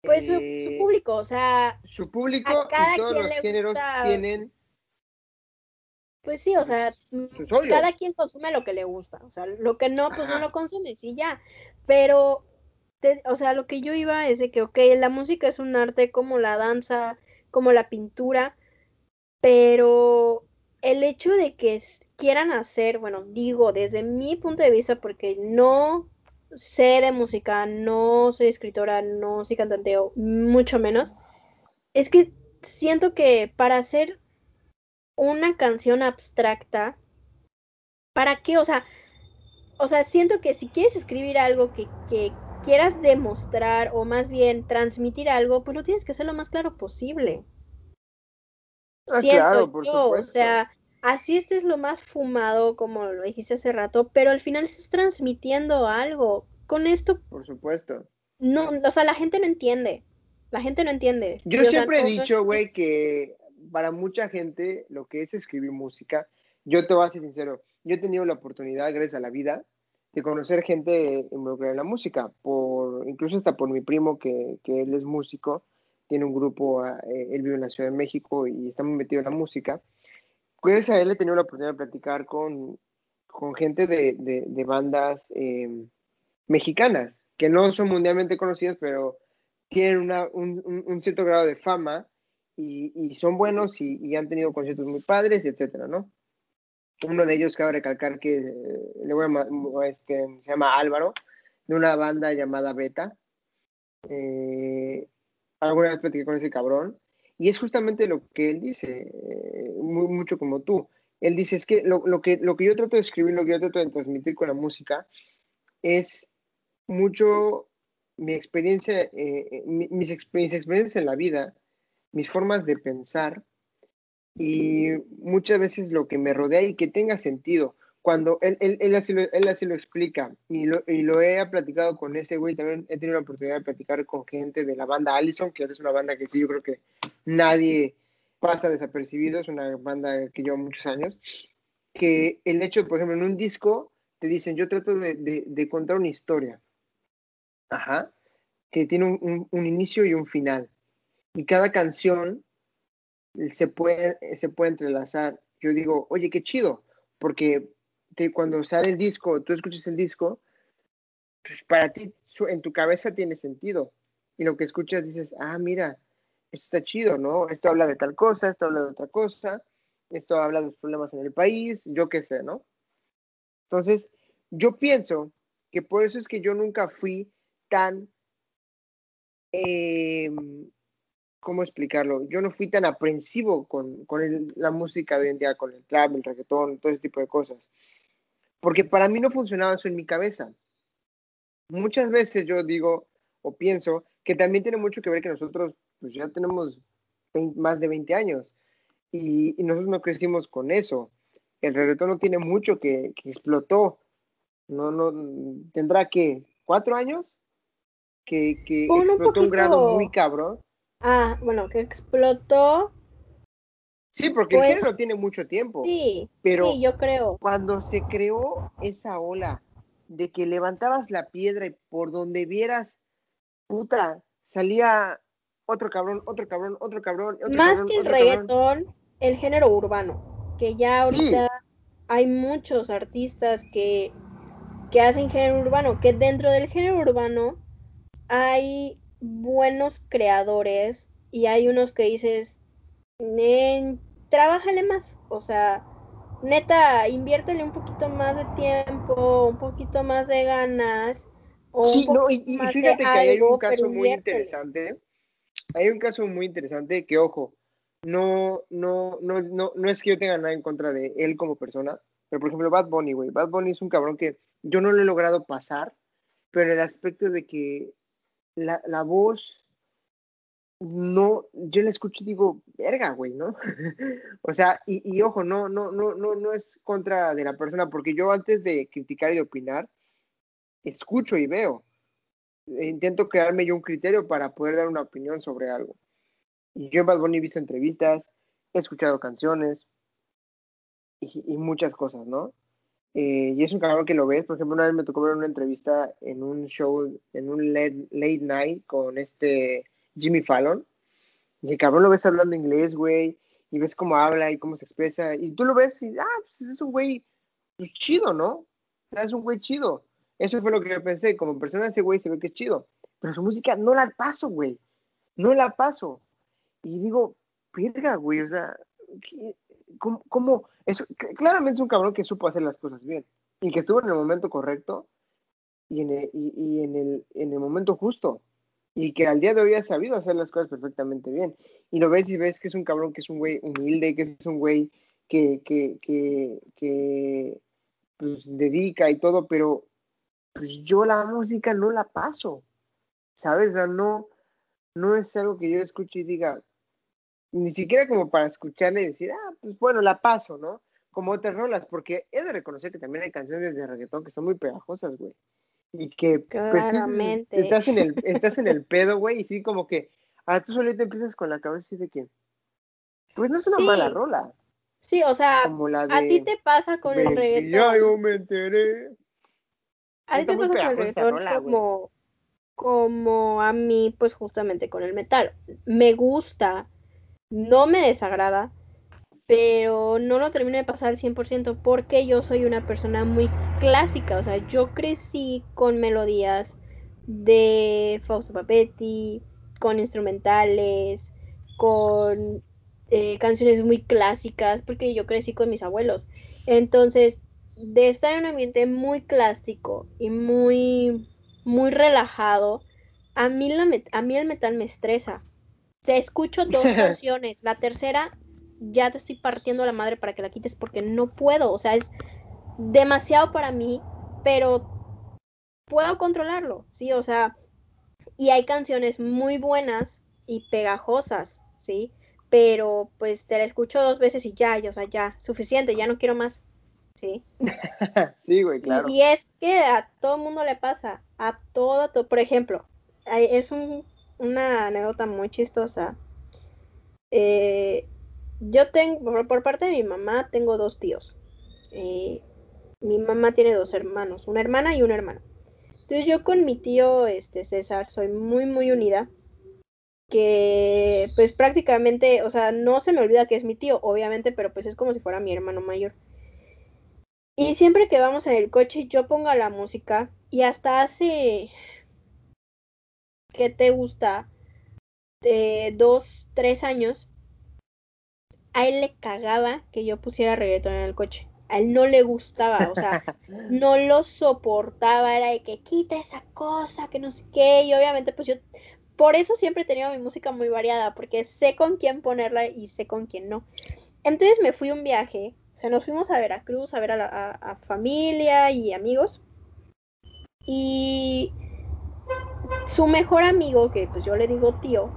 Pues su, eh, público, o sea... Su público y todos los géneros tienen pues sí, o sea, cada quien consume lo que le gusta, o sea, lo que no, pues no lo consume, sí, ya. Pero, o sea, lo que yo iba es de que, ok, la música es un arte como la danza, como la pintura, pero el hecho de que quieran hacer, bueno, digo, desde mi punto de vista, porque no sé de música, no soy escritora, no soy cantante, mucho menos, es que siento que para hacer una canción abstracta, ¿para qué? O sea, o sea, siento que si quieres escribir algo que, que quieras demostrar o más bien transmitir algo, pues lo tienes que hacer lo más claro posible. Ah, claro, por yo, o sea, así este es lo más fumado, como lo dijiste hace rato, pero al final estás transmitiendo algo. Con esto. Por supuesto. No, o sea, la gente no entiende. La gente no entiende. Yo siempre he dicho, güey, que para mucha gente lo que es escribir música, yo te voy a ser sincero, yo he tenido la oportunidad, gracias a la vida, de conocer gente involucrada en la música, por, incluso hasta por mi primo que, que él es músico, tiene un grupo, ah, eh, él vive en la Ciudad de México y está muy metido en la música. Gracias a él he tenido la oportunidad de platicar con, con gente de, de, bandas em, mexicanas, que no son mundialmente conocidas, pero tienen una, un, un, cierto grado de fama y, son buenos y, han tenido conciertos muy padres, etcétera, ¿no? Uno de ellos cabe recalcar que eh, le voy a, este, se llama Álvaro, de una banda llamada Beta. Eh, alguna vez platiqué con ese cabrón, y es justamente lo que él dice, eh, mucho como tú. Él dice, es que lo, lo, que lo que yo trato de escribir, lo que yo trato de transmitir con la música, es mucho mi experiencia, mis, mis experiencias en la vida, mis formas de pensar y muchas veces lo que me rodea y que tenga sentido. Cuando él, él, él, así, lo, él así lo explica y lo, y lo he platicado con ese güey, también he tenido la oportunidad de platicar con gente de la banda Allison, que es una banda que sí, yo creo que nadie pasa desapercibido, es una banda que lleva muchos años, que el hecho, por ejemplo, en un disco te dicen, yo trato de, de, de contar una historia, ajá, que tiene un, un inicio y un final y cada canción se puede, se puede entrelazar. Yo digo, oye, qué chido, porque te, cuando sale el disco, tú escuchas el disco pues para ti en tu cabeza tiene sentido. Y lo que escuchas dices, ah, mira, esto está chido, ¿no? Esto habla de tal cosa, esto habla de otra cosa, esto habla de los problemas en el país, yo qué sé, ¿no? Entonces, yo pienso que por eso es que yo nunca fui tan, eh, ¿cómo explicarlo? Yo no fui tan aprensivo con, con la música de hoy en día, con el trap, el reggaetón, todo ese tipo de cosas. Porque para mí no funcionaba eso en mi cabeza. Muchas veces yo digo o pienso que también tiene mucho que ver que nosotros pues ya tenemos más de 20 años y, nosotros no crecimos con eso. El reggaetón no tiene mucho que, que explotó. No, no, tendrá que cuatro años que, que explotó un, grado muy cabrón. Ah, bueno, que explotó. Sí, porque el género tiene mucho tiempo. Sí, pero sí, yo creo. Cuando se creó esa ola de que levantabas la piedra y por donde vieras, puta, salía otro cabrón, otro cabrón, otro cabrón. Más que el reggaetón, el género urbano, que ya ahorita hay muchos artistas que, que hacen género urbano, que dentro del género urbano hay buenos creadores y hay unos que dices, trabájale más, o sea, neta, inviértele un poquito más de tiempo, un poquito más de ganas. sí, no, y, fíjate que hay un caso muy interesante. Hay un caso muy interesante que, ojo, no, no, no, no, no es que yo tenga nada en contra de él como persona, pero por ejemplo, Bad Bunny, güey. Bad Bunny es un cabrón que yo no lo he logrado pasar, pero el aspecto de que la, la voz no, yo la escucho y digo, verga, güey, ¿no? o sea, y, y, ojo, no, no, no, no, no es contra de la persona, porque yo antes de criticar y de opinar, escucho y veo. Intento crearme yo un criterio para poder dar una opinión sobre algo. Y yo en Bad Bunny he visto entrevistas, he escuchado canciones y, y muchas cosas, ¿no? Eh, y es un cabrón que lo ves, por ejemplo, una vez me tocó ver una entrevista en un show, en un late, late night con este Jimmy Fallon. Y el cabrón lo ves hablando inglés, güey, y ves cómo habla y cómo se expresa. Y tú lo ves y, ah, pues es un güey pues, chido, ¿no? es un güey chido. Eso fue lo que yo pensé. Como persona, ese güey se ve que es chido. Pero su música no la paso, güey. No la paso. Y digo, verga, güey, o sea, ¿cómo, cómo? Claramente es un cabrón que supo hacer las cosas bien. Y que estuvo en el momento correcto y en el, y en el, en el momento justo y que al día de hoy ha sabido hacer las cosas perfectamente bien. Y lo ves y ves que es un cabrón, que es un güey humilde, que es un güey que, que, que, que pues, dedica y todo, pero pues yo la música no la paso, ¿sabes? O sea, no, no es algo que yo escuche y diga, ni siquiera como para escucharle y decir, ah, pues bueno, la paso, ¿no? Como otras rolas, porque he de reconocer que también hay canciones de reggaetón que son muy pegajosas, güey y que pues, estás, en el, estás en el pedo, güey, y sí, como que ahora tú solito empiezas con la cabeza y de que, pues no es una mala rola. Sí, o sea, a ti te pasa con el reggaetón. Ya yo me enteré. A ti te pasa con el reggaetón como, como a mí, pues justamente con el metal. Me gusta, no me desagrada, pero no lo termino de pasar al 100% porque yo soy una persona muy clásica, o sea, yo crecí con melodías de Fausto Papetti, con instrumentales, con eh, canciones muy clásicas, porque yo crecí con mis abuelos. Entonces, de estar en un ambiente muy clásico y muy, muy relajado, a mí, la a mí el metal me estresa. Te escucho dos canciones, la tercera ya te estoy partiendo la madre para que la quites porque no puedo, o sea, es demasiado para mí, pero puedo controlarlo, ¿sí? O sea, y hay canciones muy buenas y pegajosas, ¿sí? Pero pues te la escucho dos veces y ya, o sea, ya, suficiente, ya no quiero más, ¿sí? sí, güey, claro. Y, es que a todo el mundo le pasa, a todo, por ejemplo, es un, una anécdota muy chistosa. Eh, yo tengo, por, parte de mi mamá, tengo dos tíos. Eh, mi mamá tiene dos hermanos, una hermana y un hermano. Entonces yo con mi tío este, César soy muy, muy unida. Que pues prácticamente, o sea, no se me olvida que es mi tío, obviamente, pero pues es como si fuera mi hermano mayor. Y siempre que vamos en el coche, yo pongo la música y hasta hace, ¿qué te gusta? De dos, tres años, a él le cagaba que yo pusiera reggaetón en el coche. A él no le gustaba, o sea, no lo soportaba, era de que quita esa cosa, que no sé qué, y obviamente pues yo, por eso siempre he tenido mi música muy variada, porque sé con quién ponerla y sé con quién no. Entonces me fui un viaje, o sea, nos fuimos a Veracruz a ver a, la, a familia y amigos, y su mejor amigo, que pues yo le digo tío,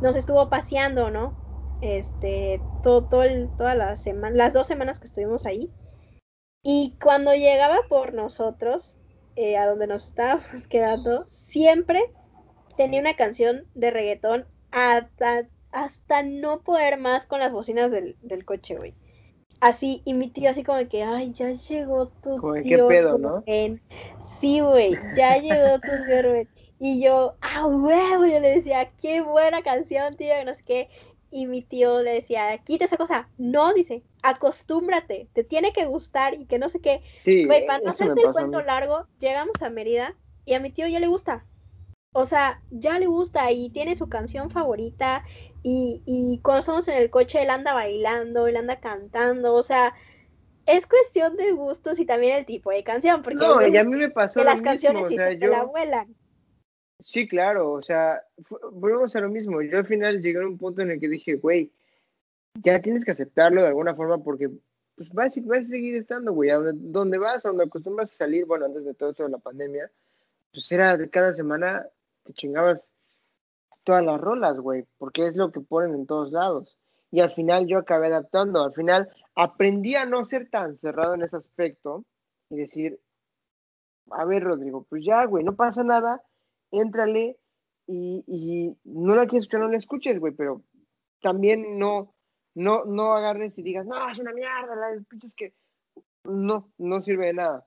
nos estuvo paseando, ¿no? Este, todo, todo el, toda la semana, las dos semanas que estuvimos ahí. Y cuando llegaba por nosotros, eh, a donde nos estábamos quedando, siempre tenía una canción de reggaetón hasta, hasta no poder más con las bocinas del, del coche, güey. Así, y mi tío así como que, ay, ya llegó tu Como, ¿qué tío pedo, no? Rubén. Sí, güey, ya llegó tu tío Rubén. Y yo, ah, huevo, yo le decía, qué buena canción, tío, que no sé qué. Y mi tío le decía, quita esa cosa. No, dice, acostúmbrate, te tiene que gustar y que no sé qué. Sí, Güey, para no hacerte el cuento largo, llegamos a Mérida y a mi tío ya le gusta. O sea, ya le gusta y tiene su canción favorita y, y cuando estamos en el coche él anda bailando, él anda cantando, o sea, es cuestión de gustos y también el tipo de canción, porque No, y a veces mí me pasó que lo las canciones o sí se te la vuelan. Sí, claro, o sea, volvemos a lo mismo, yo al final llegué a un punto en el que dije, güey, ya tienes que aceptarlo de alguna forma porque, pues, vas, vas a seguir estando, güey, a donde, donde vas, a donde acostumbras a salir, bueno, antes de todo esto de la pandemia, pues era de cada semana, te chingabas todas las rolas, güey, porque es lo que ponen en todos lados. Y al final yo acabé adaptando, al final aprendí a no ser tan cerrado en ese aspecto y decir, a ver, Rodrigo, pues ya, güey, no pasa nada, éntrale y, y no la quieres escuchar, no la escuches, güey, pero también no, no, no agarres y digas, no, es una mierda, la pinches que no, no sirve de nada.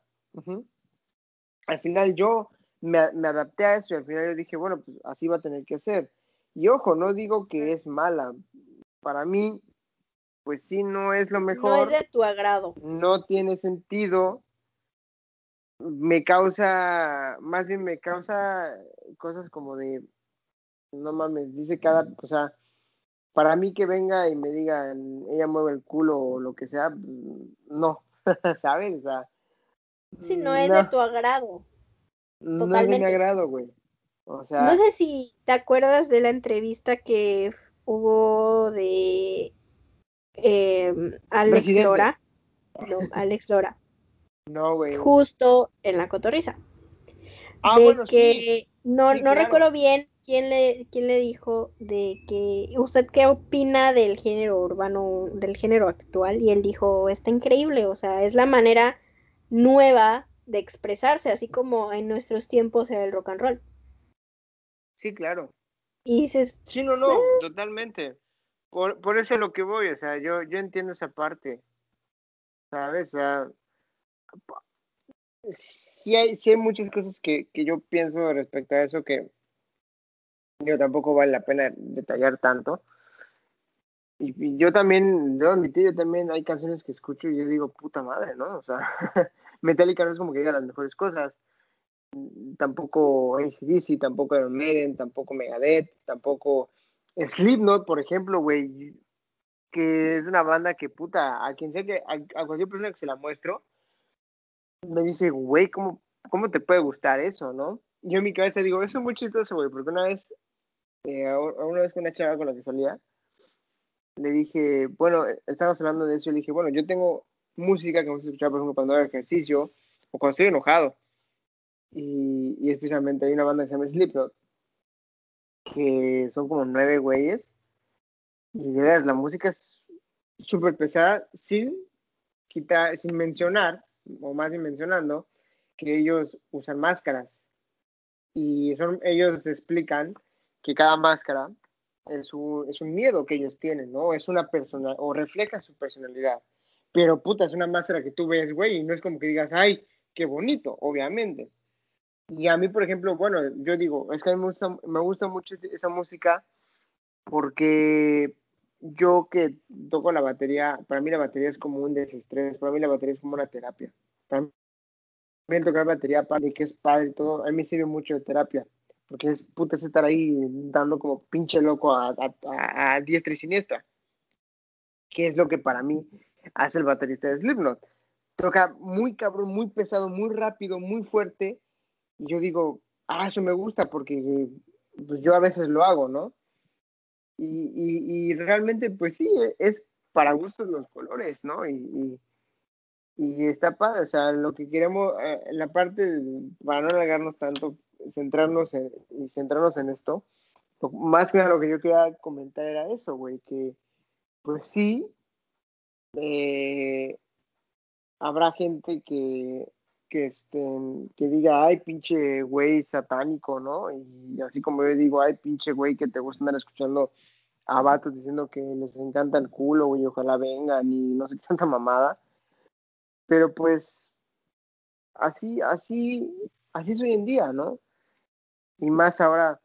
Al final yo me, me adapté a eso y al final yo dije, bueno, pues así va a tener que ser. Y ojo, no digo que es mala. Para mí, pues sí, no es lo No mejor, es de tu agrado. no tiene sentido. Me causa, más bien me causa cosas como de, no mames, dice cada, o sea, para mí que venga y me digan, ella mueve el culo o lo que sea, no, ¿sabes? O sea, Sí, no es de no, tu agrado. no es de mi Totalmente. agrado, güey. O No sea, sé si te acuerdas de la entrevista que hubo de eh, Alex. Lora. No, Alex Lora. No, güey. Justo en la cotorriza. Ah, de bueno, sí, que no, sí, no claro. recuerdo bien quién le, quién le dijo de que usted qué opina del género urbano, del género actual, y él dijo, está increíble, o sea, es la manera nueva de expresarse, así como en nuestros tiempos era el rock and roll. sí, claro. Y dices, Sí, no, no, totalmente. Por, por eso es lo que voy, o sea, yo, yo entiendo esa parte, ¿sabes? O sea, sí hay, sí hay muchas cosas que, que yo pienso respecto a eso que yo tampoco vale la pena detallar tanto. Y, yo también, yo admití, yo también hay canciones que escucho y yo digo, puta madre, ¿no? O sea, Metallica no es como que diga las mejores cosas. Tampoco ACDC, tampoco Iron Maiden, tampoco Megadeth, tampoco Slipknot, por ejemplo, güey, que es una banda que, puta, a quien sea que, a cualquier persona que se la muestro, me dice, güey, ¿cómo, ¿cómo te puede gustar eso, no? Yo en mi cabeza digo, eso es muy chistoso, güey, porque una vez, eh, una vez con una chava con la que salía, le dije, bueno, estábamos hablando de eso, y le dije, bueno, yo tengo música que me gusta escuchar, por ejemplo, cuando hago ejercicio o cuando estoy enojado. Y, y especialmente hay una banda que se llama Slipknot, que son como nueve güeyes, y de veras, la música es súper pesada, sin quitar, sin mencionar, o más bien mencionando, que ellos usan máscaras. Y son, ellos explican que cada máscara es un, es un miedo que ellos tienen, ¿no? Es una persona, o refleja su personalidad. Pero puta, es una máscara que tú ves, güey, y no es como que digas, ay, qué bonito, obviamente. Y a mí, por ejemplo, bueno, yo digo, es que a mí me gusta, me gusta mucho esa música porque yo que toco la batería, para mí la batería es como un desestrés, para mí la batería es como una terapia. también tocar batería, padre, que es padre y todo, a mí me sirve mucho de terapia, porque es puta estar ahí dando como pinche loco a, a, a diestra y siniestra, que es lo que para mí hace el baterista de Slipknot. Toca muy cabrón, muy pesado, muy rápido, muy fuerte, y yo digo, ah, eso me gusta porque pues yo a veces lo hago, ¿no? Y, y, realmente, pues sí, es para gustos los colores, ¿no? Y, y, está padre, o sea, lo que queremos, eh, la parte, para no alargarnos tanto, centrarnos en, centrarnos en esto, más que nada lo que yo quería comentar era eso, güey, que pues sí, eh, habrá gente que, que, este, que diga, ay, pinche güey satánico, ¿no? Y así como yo digo, ay, pinche güey que te gusta andar escuchando a vatos diciendo que les encanta el culo, güey, ojalá vengan y no sé qué tanta mamada. Pero pues, así, así, así es hoy en día, ¿no? Y más ahora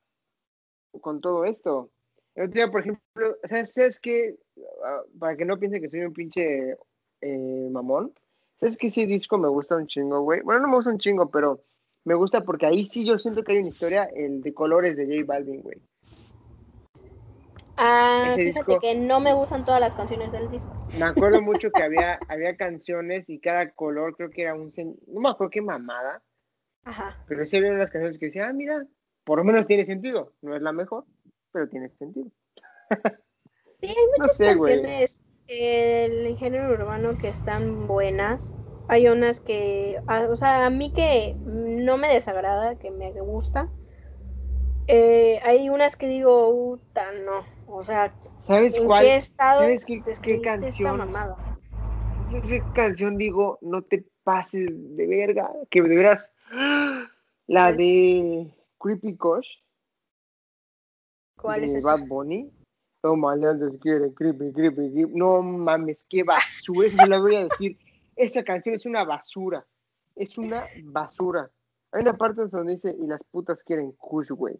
con todo esto. El otro día, por ejemplo, ¿sabes, ¿sabes qué? Ah, para que no piensen que soy un pinche eh, mamón, ¿sabes qué? Ese disco me gusta un chingo, güey. Bueno, no me gusta un chingo, pero me gusta porque ahí sí yo siento que hay una historia, el de colores de J Balvin, güey. Ah, fíjate que no me gustan todas las canciones del disco. Me acuerdo mucho que había, había canciones y cada color creo que era un... No me acuerdo qué mamada. Ajá. Pero sí había unas canciones que decían, ah, mira, por lo menos tiene sentido. No es la mejor, pero tiene sentido. sí, hay muchas canciones del género urbano que están buenas. Hay unas que, o sea, a mí que no me desagrada, que me gusta. Eh, hay unas que digo, puta, no. O sea, ¿sabes cuál? Qué estado ¿Sabes qué, qué canción? Esa canción digo, no te pases de verga, que de veras la de Creepy Kosh. ¿Cuál de es esa? Bad Bunny. No malandros quieren creepy, creepy, creepy. No mames, qué basura. Eso la voy a decir. Esa canción es una basura. Es una basura. Hay una parte donde dice, y las putas quieren kush, güey.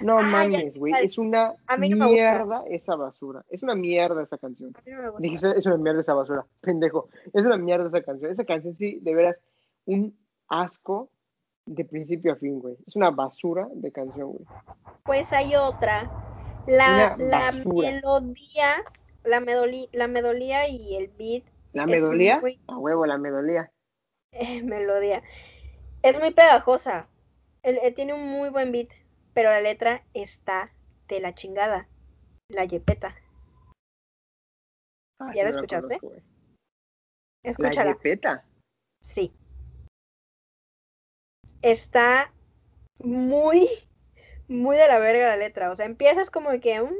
No Ah, mames, güey. Es una no mierda esa basura. Es una mierda esa canción. A mí no me gusta. Dije, es una mierda esa basura. Pendejo. Es una mierda esa canción. Esa canción sí, de veras, un asco de principio a fin, güey. Es una basura de canción, güey. Pues hay otra. La, melodía, la, medoli- la melodía y el beat. ¿La muy- A huevo, la medolía. eh, melodía. Es muy pegajosa. El- eh, tiene un muy buen beat, pero la letra está de la chingada. La yepeta. Ah, ¿Ya la sí, escuchaste? conozco, güey. Escúchala. La yepeta. Sí. Está muy, muy de la verga la letra. O sea, empiezas como que mm,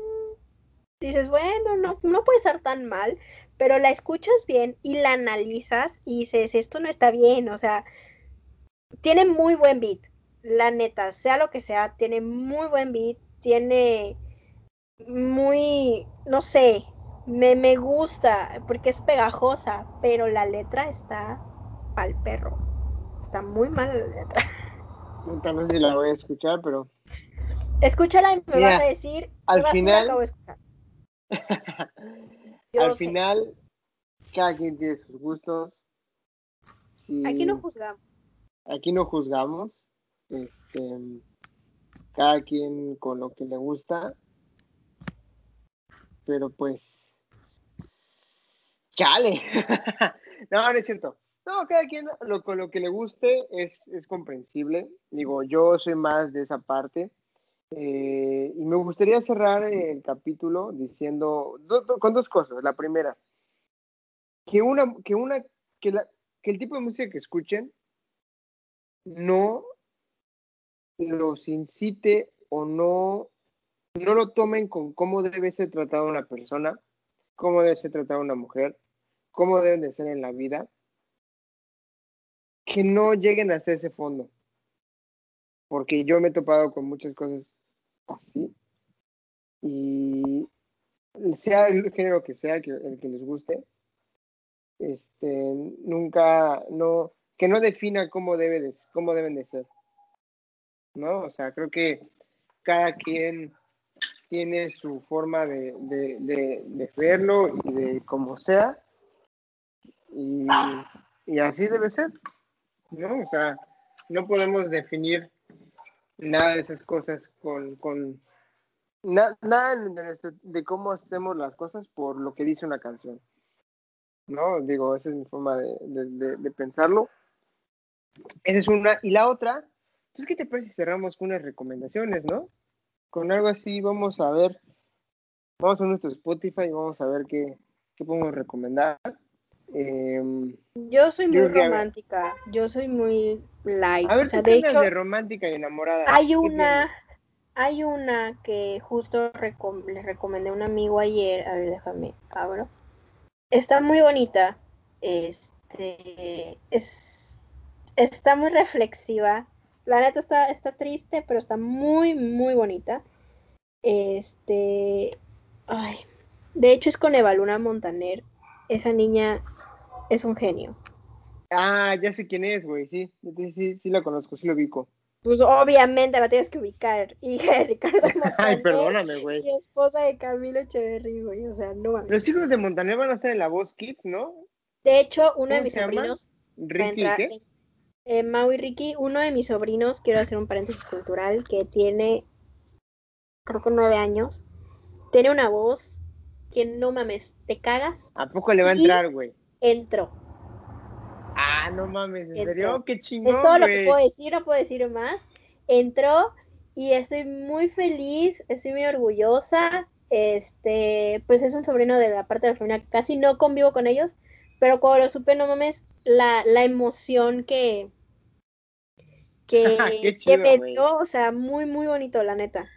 dices, bueno, no, no puede estar tan mal, pero la escuchas bien y la analizas y dices, esto no está bien. O sea, tiene muy buen beat. La neta, sea lo que sea, tiene muy buen beat. Tiene muy, no sé, me, me gusta porque es pegajosa, pero la letra está al perro. Está muy mal la letra. No sé si la voy a escuchar, pero. Escúchala y me Mira, vas a decir. al "Qué basura final- acabo de escuchar". Yo Al sé. final, cada quien tiene sus gustos. Aquí no juzgamos. aquí no juzgamos. Este, cada quien con lo que le gusta. Pero pues. ¡Chale! no, no es cierto. No, cada quien lo, con lo que le guste es, es comprensible. Digo, yo soy más de esa parte. Eh, y me gustaría cerrar el capítulo diciendo do- do- con dos cosas. La primera, que una, que una, que la, que el tipo de música que escuchen no los incite o no, no lo tomen con cómo debe ser tratada una persona, cómo debe ser tratada una mujer, cómo deben de ser en la vida, que no lleguen hasta ese fondo. Porque yo me he topado con muchas cosas así. Y sea el género que sea, que, el que les guste, este, nunca, no, que no defina cómo, debe de, cómo deben de ser. ¿No? O sea, creo que cada quien tiene su forma de, de, verlo y de como sea. Y, Y así debe ser, ¿no? O sea, no podemos definir nada de esas cosas con, con nada de, de, cómo hacemos las cosas por lo que dice una canción. ¿No? Digo, esa es mi forma de, de, pensarlo. Esa es una. Y la otra, pues, ¿qué te parece si cerramos con unas recomendaciones, no? Con algo así, vamos a ver. Vamos a nuestro Spotify y vamos a ver qué, qué podemos recomendar. Em, yo soy muy romántica, yo soy muy light. A ver, o sea, de hecho, de romántica y enamorada. Hay una, hay una que justo le recomendé a un amigo ayer. A ver, déjame, abro. Está muy bonita. Este, es, está muy reflexiva. La neta está, está triste, pero está muy, muy bonita. Este, ay, de hecho es con Evaluna Montaner. Esa niña es un genio. Ah, ya sé quién es, güey, sí, sí, sí, la conozco, sí lo ubico. Pues obviamente la tienes que ubicar, hija de Ricardo Montaner. Ay, perdóname, güey. Y esposa de Camilo Echeverry, güey, o sea, no mames. Los hijos de Montaner van a estar en la voz Kids, ¿no? De hecho, uno de mis sobrinos... Ricky, ¿qué? Eh, Mau y Ricky, uno de mis sobrinos, quiero hacer un paréntesis cultural, que tiene, creo que nueve años, tiene una voz que no mames, te cagas. ¿A poco le va a entrar, güey? Entró. Ah, no mames, ¿en serio? Qué chingón. Es todo lo que puedo decir, no puedo decir más. Entró y estoy muy feliz, estoy muy orgullosa. Este, pues es un sobrino de la parte de la familia que casi no convivo con ellos, pero cuando lo supe, no mames, la, la emoción que, que, que me dio, o sea, muy, muy bonito, la neta.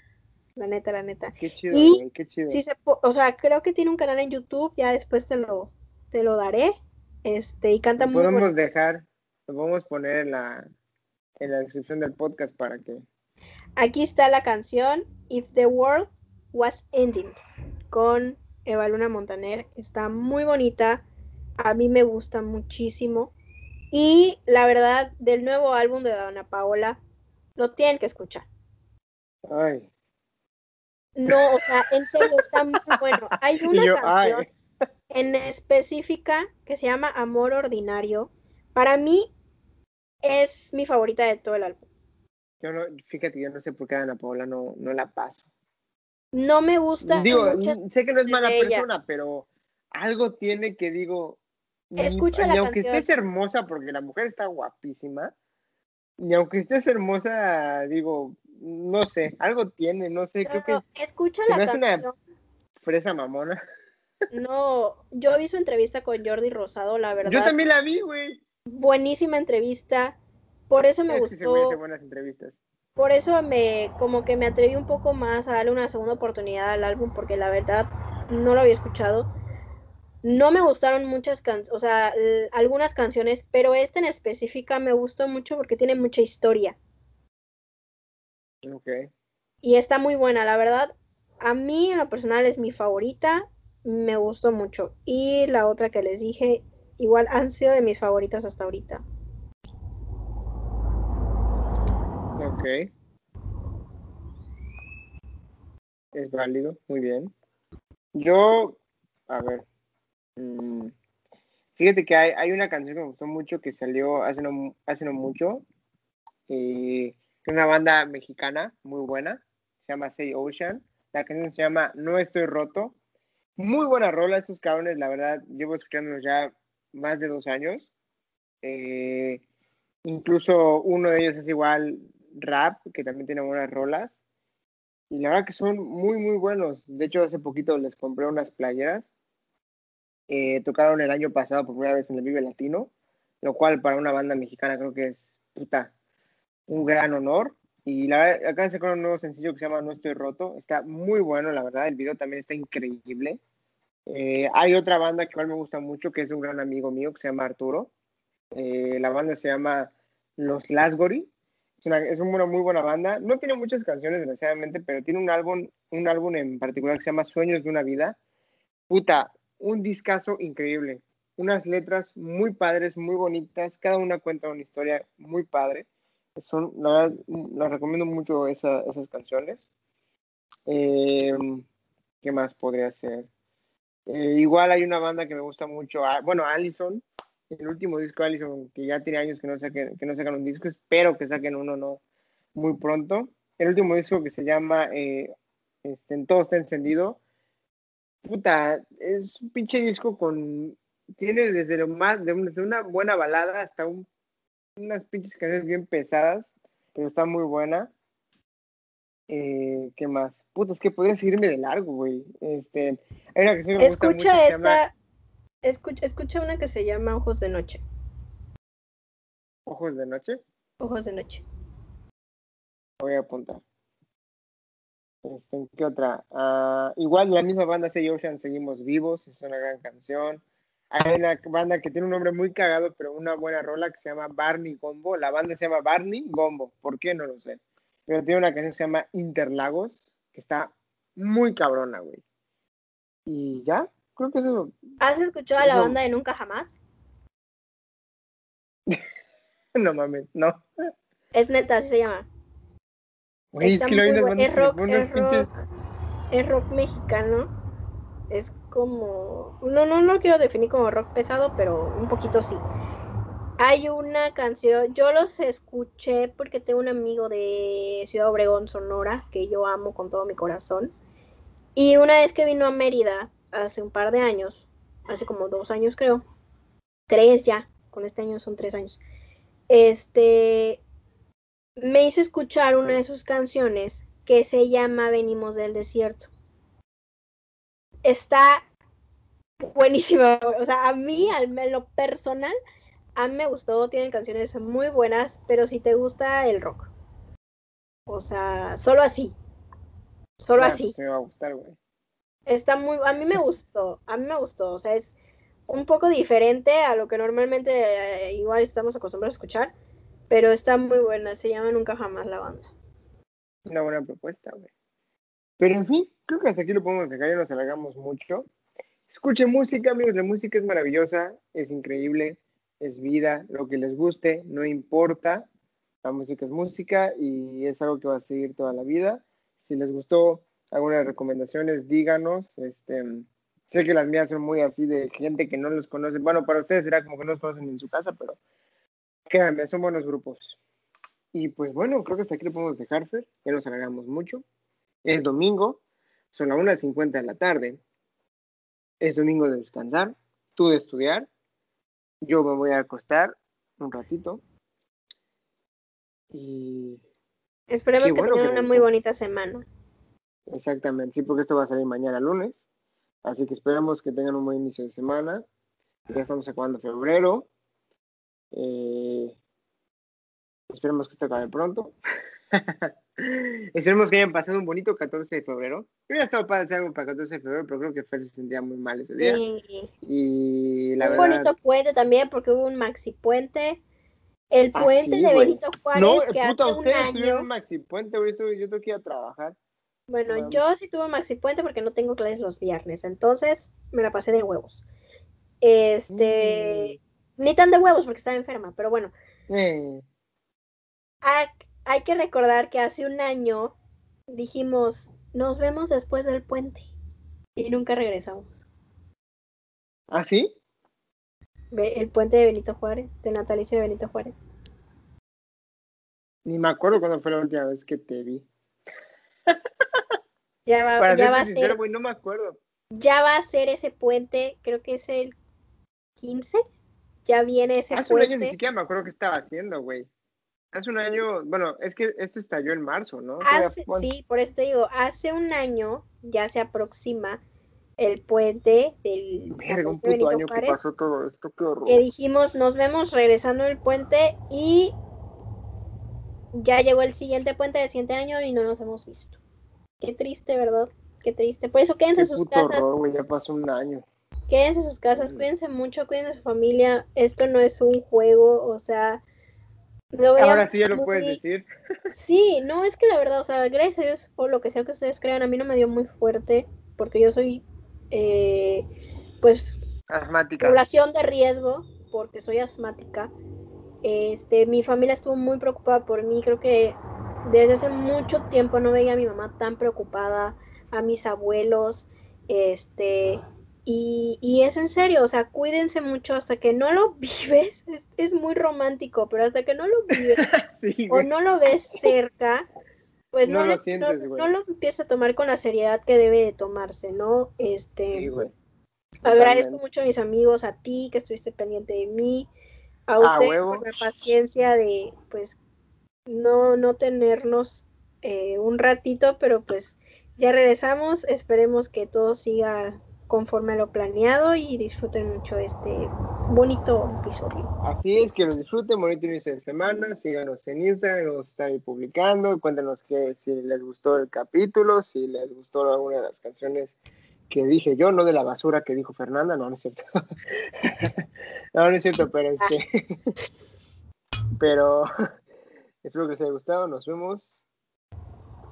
La neta, la neta. Qué chido, y qué chido. se, o sea, creo que tiene un canal en YouTube, ya después te lo, te lo daré. Este, y canta muy Podemos dejar, lo podemos poner en la, en la descripción del podcast para que. Aquí está la canción If the World Was Ending con Eva Luna Montaner. Está muy bonita. A mí me gusta muchísimo. Y la verdad, del nuevo álbum de Dona Paola, lo tienen que escuchar. Ay. No, o sea, en serio, está muy bueno. Hay una canción en específica que se llama Amor Ordinario. Para mí es mi favorita de todo el álbum. Yo no, fíjate, yo no sé por qué Ana Paola no, no la paso. No me gusta. Digo, sé que no es mala persona, pero algo tiene que digo. Escucha ni, la aunque estés hermosa, porque la mujer está guapísima, ni aunque estés hermosa, digo, no sé, algo tiene, no sé, creo que. Escucha la canción. una fresa mamona. No, yo vi su entrevista con Jordi Rosado, la verdad. Yo también la vi, güey. Buenísima entrevista. Por eso me gustó. buenas entrevistas. Por eso me, como que me atreví un poco más a darle una segunda oportunidad al álbum, porque la verdad no lo había escuchado. No me gustaron muchas canciones, o sea, algunas canciones, pero esta en específica me gustó mucho porque tiene mucha historia. Ok. Y está muy buena, la verdad. A mí en lo personal es mi favorita me gustó mucho. Y la otra que les dije, igual han sido de mis favoritas hasta ahorita. Ok. Es válido, muy bien. Yo, a ver. Mm, fíjate que hay, hay, una canción que me gustó mucho que salió hace no, hace no mucho. Eh, es una banda mexicana muy buena. Se llama Say Ocean. La canción se llama No Estoy Roto. Muy buena rola, estos cabrones, la verdad, llevo escuchándolos ya más de dos años. Eh, incluso uno de ellos es igual rap, que también tiene buenas rolas. Y la verdad que son muy, muy buenos. De hecho, hace poquito les compré unas playeras. Eh, tocaron el año pasado por primera vez en el Vive Latino, lo cual para una banda mexicana creo que es puta, un gran honor. Y la acá de sacar un nuevo sencillo que se llama No Estoy Roto. Está muy bueno, la verdad. El video también está increíble. Eh, hay otra banda que igual me gusta mucho, que es un gran amigo mío, que se llama Arturo. Eh, la banda se llama Los Lasgori. Es una, es una muy buena banda. No tiene muchas canciones, desgraciadamente, pero tiene un álbum, un álbum en particular que se llama Sueños de una Vida. Puta, un discazo increíble. Unas letras muy padres, muy bonitas. Cada una cuenta una historia muy padre son, la verdad, las recomiendo mucho esas canciones. Eh, ¿Qué más podría ser? Eh, igual hay una banda que me gusta mucho, ah, bueno, Allison, el último disco de Allison, que ya tiene años que no, saquen, que no sacan un disco, espero que saquen uno no muy pronto. El último disco que se llama eh, este, Todo está encendido. Puta, es un pinche disco con. Tiene desde lo más, desde una buena balada hasta unas pinches canciones bien pesadas, pero está muy buena. Eh, ¿Qué más? Puta, es que podría seguirme de largo, güey. Este, hay una que Escucha esta, Escucha, escucha una que se llama Ojos de Noche. ¿Ojos de Noche? Ojos de Noche. Voy a apuntar. Este, ¿Qué otra? Uh, igual la misma banda Say Ocean, Seguimos Vivos, es una gran canción. Hay una banda que tiene un nombre muy cagado, pero una buena rola que se llama Barney Gombo. La banda se llama Barney Gombo. ¿Por qué? No lo sé. Pero tiene una canción que se llama Interlagos, que está muy cabrona, güey. Y ya, creo que eso. ¿Has escuchado a la banda de Nunca Jamás? no mames, no. Es neta, así se llama. es, rock, es, rock, mexicano. Es como. No, no, lo quiero definir como rock pesado, pero un poquito sí. Hay una canción, yo los escuché porque tengo un amigo de Ciudad Obregón, Sonora, que yo amo con todo mi corazón. Y una vez que vino a Mérida, hace un par de años, hace como dos años creo, tres ya, con este año son tres años, este, me hizo escuchar una de sus canciones que se llama Venimos del Desierto. Está buenísima, o sea, a mí, al lo personal, a mí me gustó, tienen canciones muy buenas, pero si te gusta el rock, o sea, solo así, solo así. me va a gustar, güey. Está muy, a mí me gustó, a mí me gustó, o sea, es un poco diferente a lo que normalmente eh, igual estamos acostumbrados a escuchar, pero está muy buena, se llama Nunca Jamás la banda. Una buena propuesta, güey. Pero en fin, creo que hasta aquí lo podemos dejar, y nos alargamos mucho. Escuchen música, amigos, la música es maravillosa, es increíble, es vida, lo que les guste, no importa. La música es música y es algo que va a seguir toda la vida. Si les gustó, algunas recomendaciones, díganos. Este, sé que las mías son muy así de gente que no los conoce. Bueno, para ustedes será como que no los conocen en su casa, pero créanme, son buenos grupos. Y pues bueno, creo que hasta aquí lo podemos dejar, Fer. Ya nos alargamos mucho. Es domingo, son las 1.50 de la tarde. Es domingo de descansar, tú de estudiar. Yo me voy a acostar un ratito. Y. Esperemos que tengan una muy bonita semana. Exactamente, sí, porque esto va a salir mañana lunes. Así que esperamos que tengan un buen inicio de semana. Ya estamos acabando febrero. Eh, esperemos que esto acabe pronto. esperemos que hayan pasado un bonito 14 de febrero. Yo ya estaba para hacer algo para el 14 de febrero, pero creo que Fer se sentía muy mal ese día. Y la un bonito puente también, porque hubo un maxi puente. El ah, puente de Benito Juárez. No, que puta, hace ustedes un año... un maxi puente, yo, yo tengo que ir a trabajar. Bueno, yo sí tuve maxi puente porque no tengo clases los viernes, entonces me la pasé de huevos. Este, mm. ni tan de huevos porque estaba enferma, pero bueno. Eh. Hay, que recordar que hace un año dijimos, nos vemos después del puente y nunca regresamos. ¿Ah, sí? El puente de Benito Juárez, de natalicio de Benito Juárez. Ni me acuerdo cuándo fue la última vez que te vi. Ya va, ya va a ser. no me acuerdo. Ya va a ser ese puente, creo que es el 15. Ya viene ese Hace puente. un año ni siquiera me acuerdo qué estaba haciendo, güey. Hace un año, bueno, es que esto estalló en marzo, ¿no? sí, por eso te digo, hace un año ya se aproxima el puente del. Verga, un puto año que pasó todo esto, qué horror. Que dijimos, nos vemos regresando el puente y ya llegó el siguiente puente del siguiente año y no nos hemos visto. Qué triste, ¿verdad? Qué triste. Por eso quédense en sus casas. Horror, ya pasó un año. Quédense en sus casas, mm. cuídense mucho, cuídense su familia. Esto no es un juego, o sea. Ahora sí ya lo puedes decir. Sí, no, es que la verdad, o sea, gracias a Dios por lo que sea que ustedes crean, a mí no me dio muy fuerte, porque yo soy, eh, pues, asmática. Población de riesgo, porque soy asmática. Este, mi familia estuvo muy preocupada por mí, creo que desde hace mucho tiempo no veía a mi mamá tan preocupada, a mis abuelos, este, Y, y, es en serio, o sea, cuídense mucho hasta que no lo vives, es, muy romántico, pero hasta que no lo vives o no lo ves cerca, pues no, lo, no, lo empieza a tomar con la seriedad que debe de tomarse, ¿no? Este, agradezco mucho a mis amigos, a ti que estuviste pendiente de mí, a usted por la paciencia de, pues, no, no tenernos eh, un ratito, pero pues ya regresamos, esperemos que todo siga conforme a lo planeado y disfruten mucho este bonito episodio. Así es, que lo disfruten, bonito inicio de semana, síganos en Instagram, nos están publicando, cuéntenos que si les gustó el capítulo, si les gustó alguna de las canciones que dije yo, no de la basura que dijo Fernanda, no, no es cierto. no, no es cierto, pero es que... pero espero que les haya gustado, nos vemos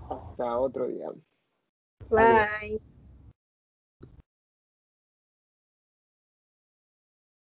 hasta otro día. Bye.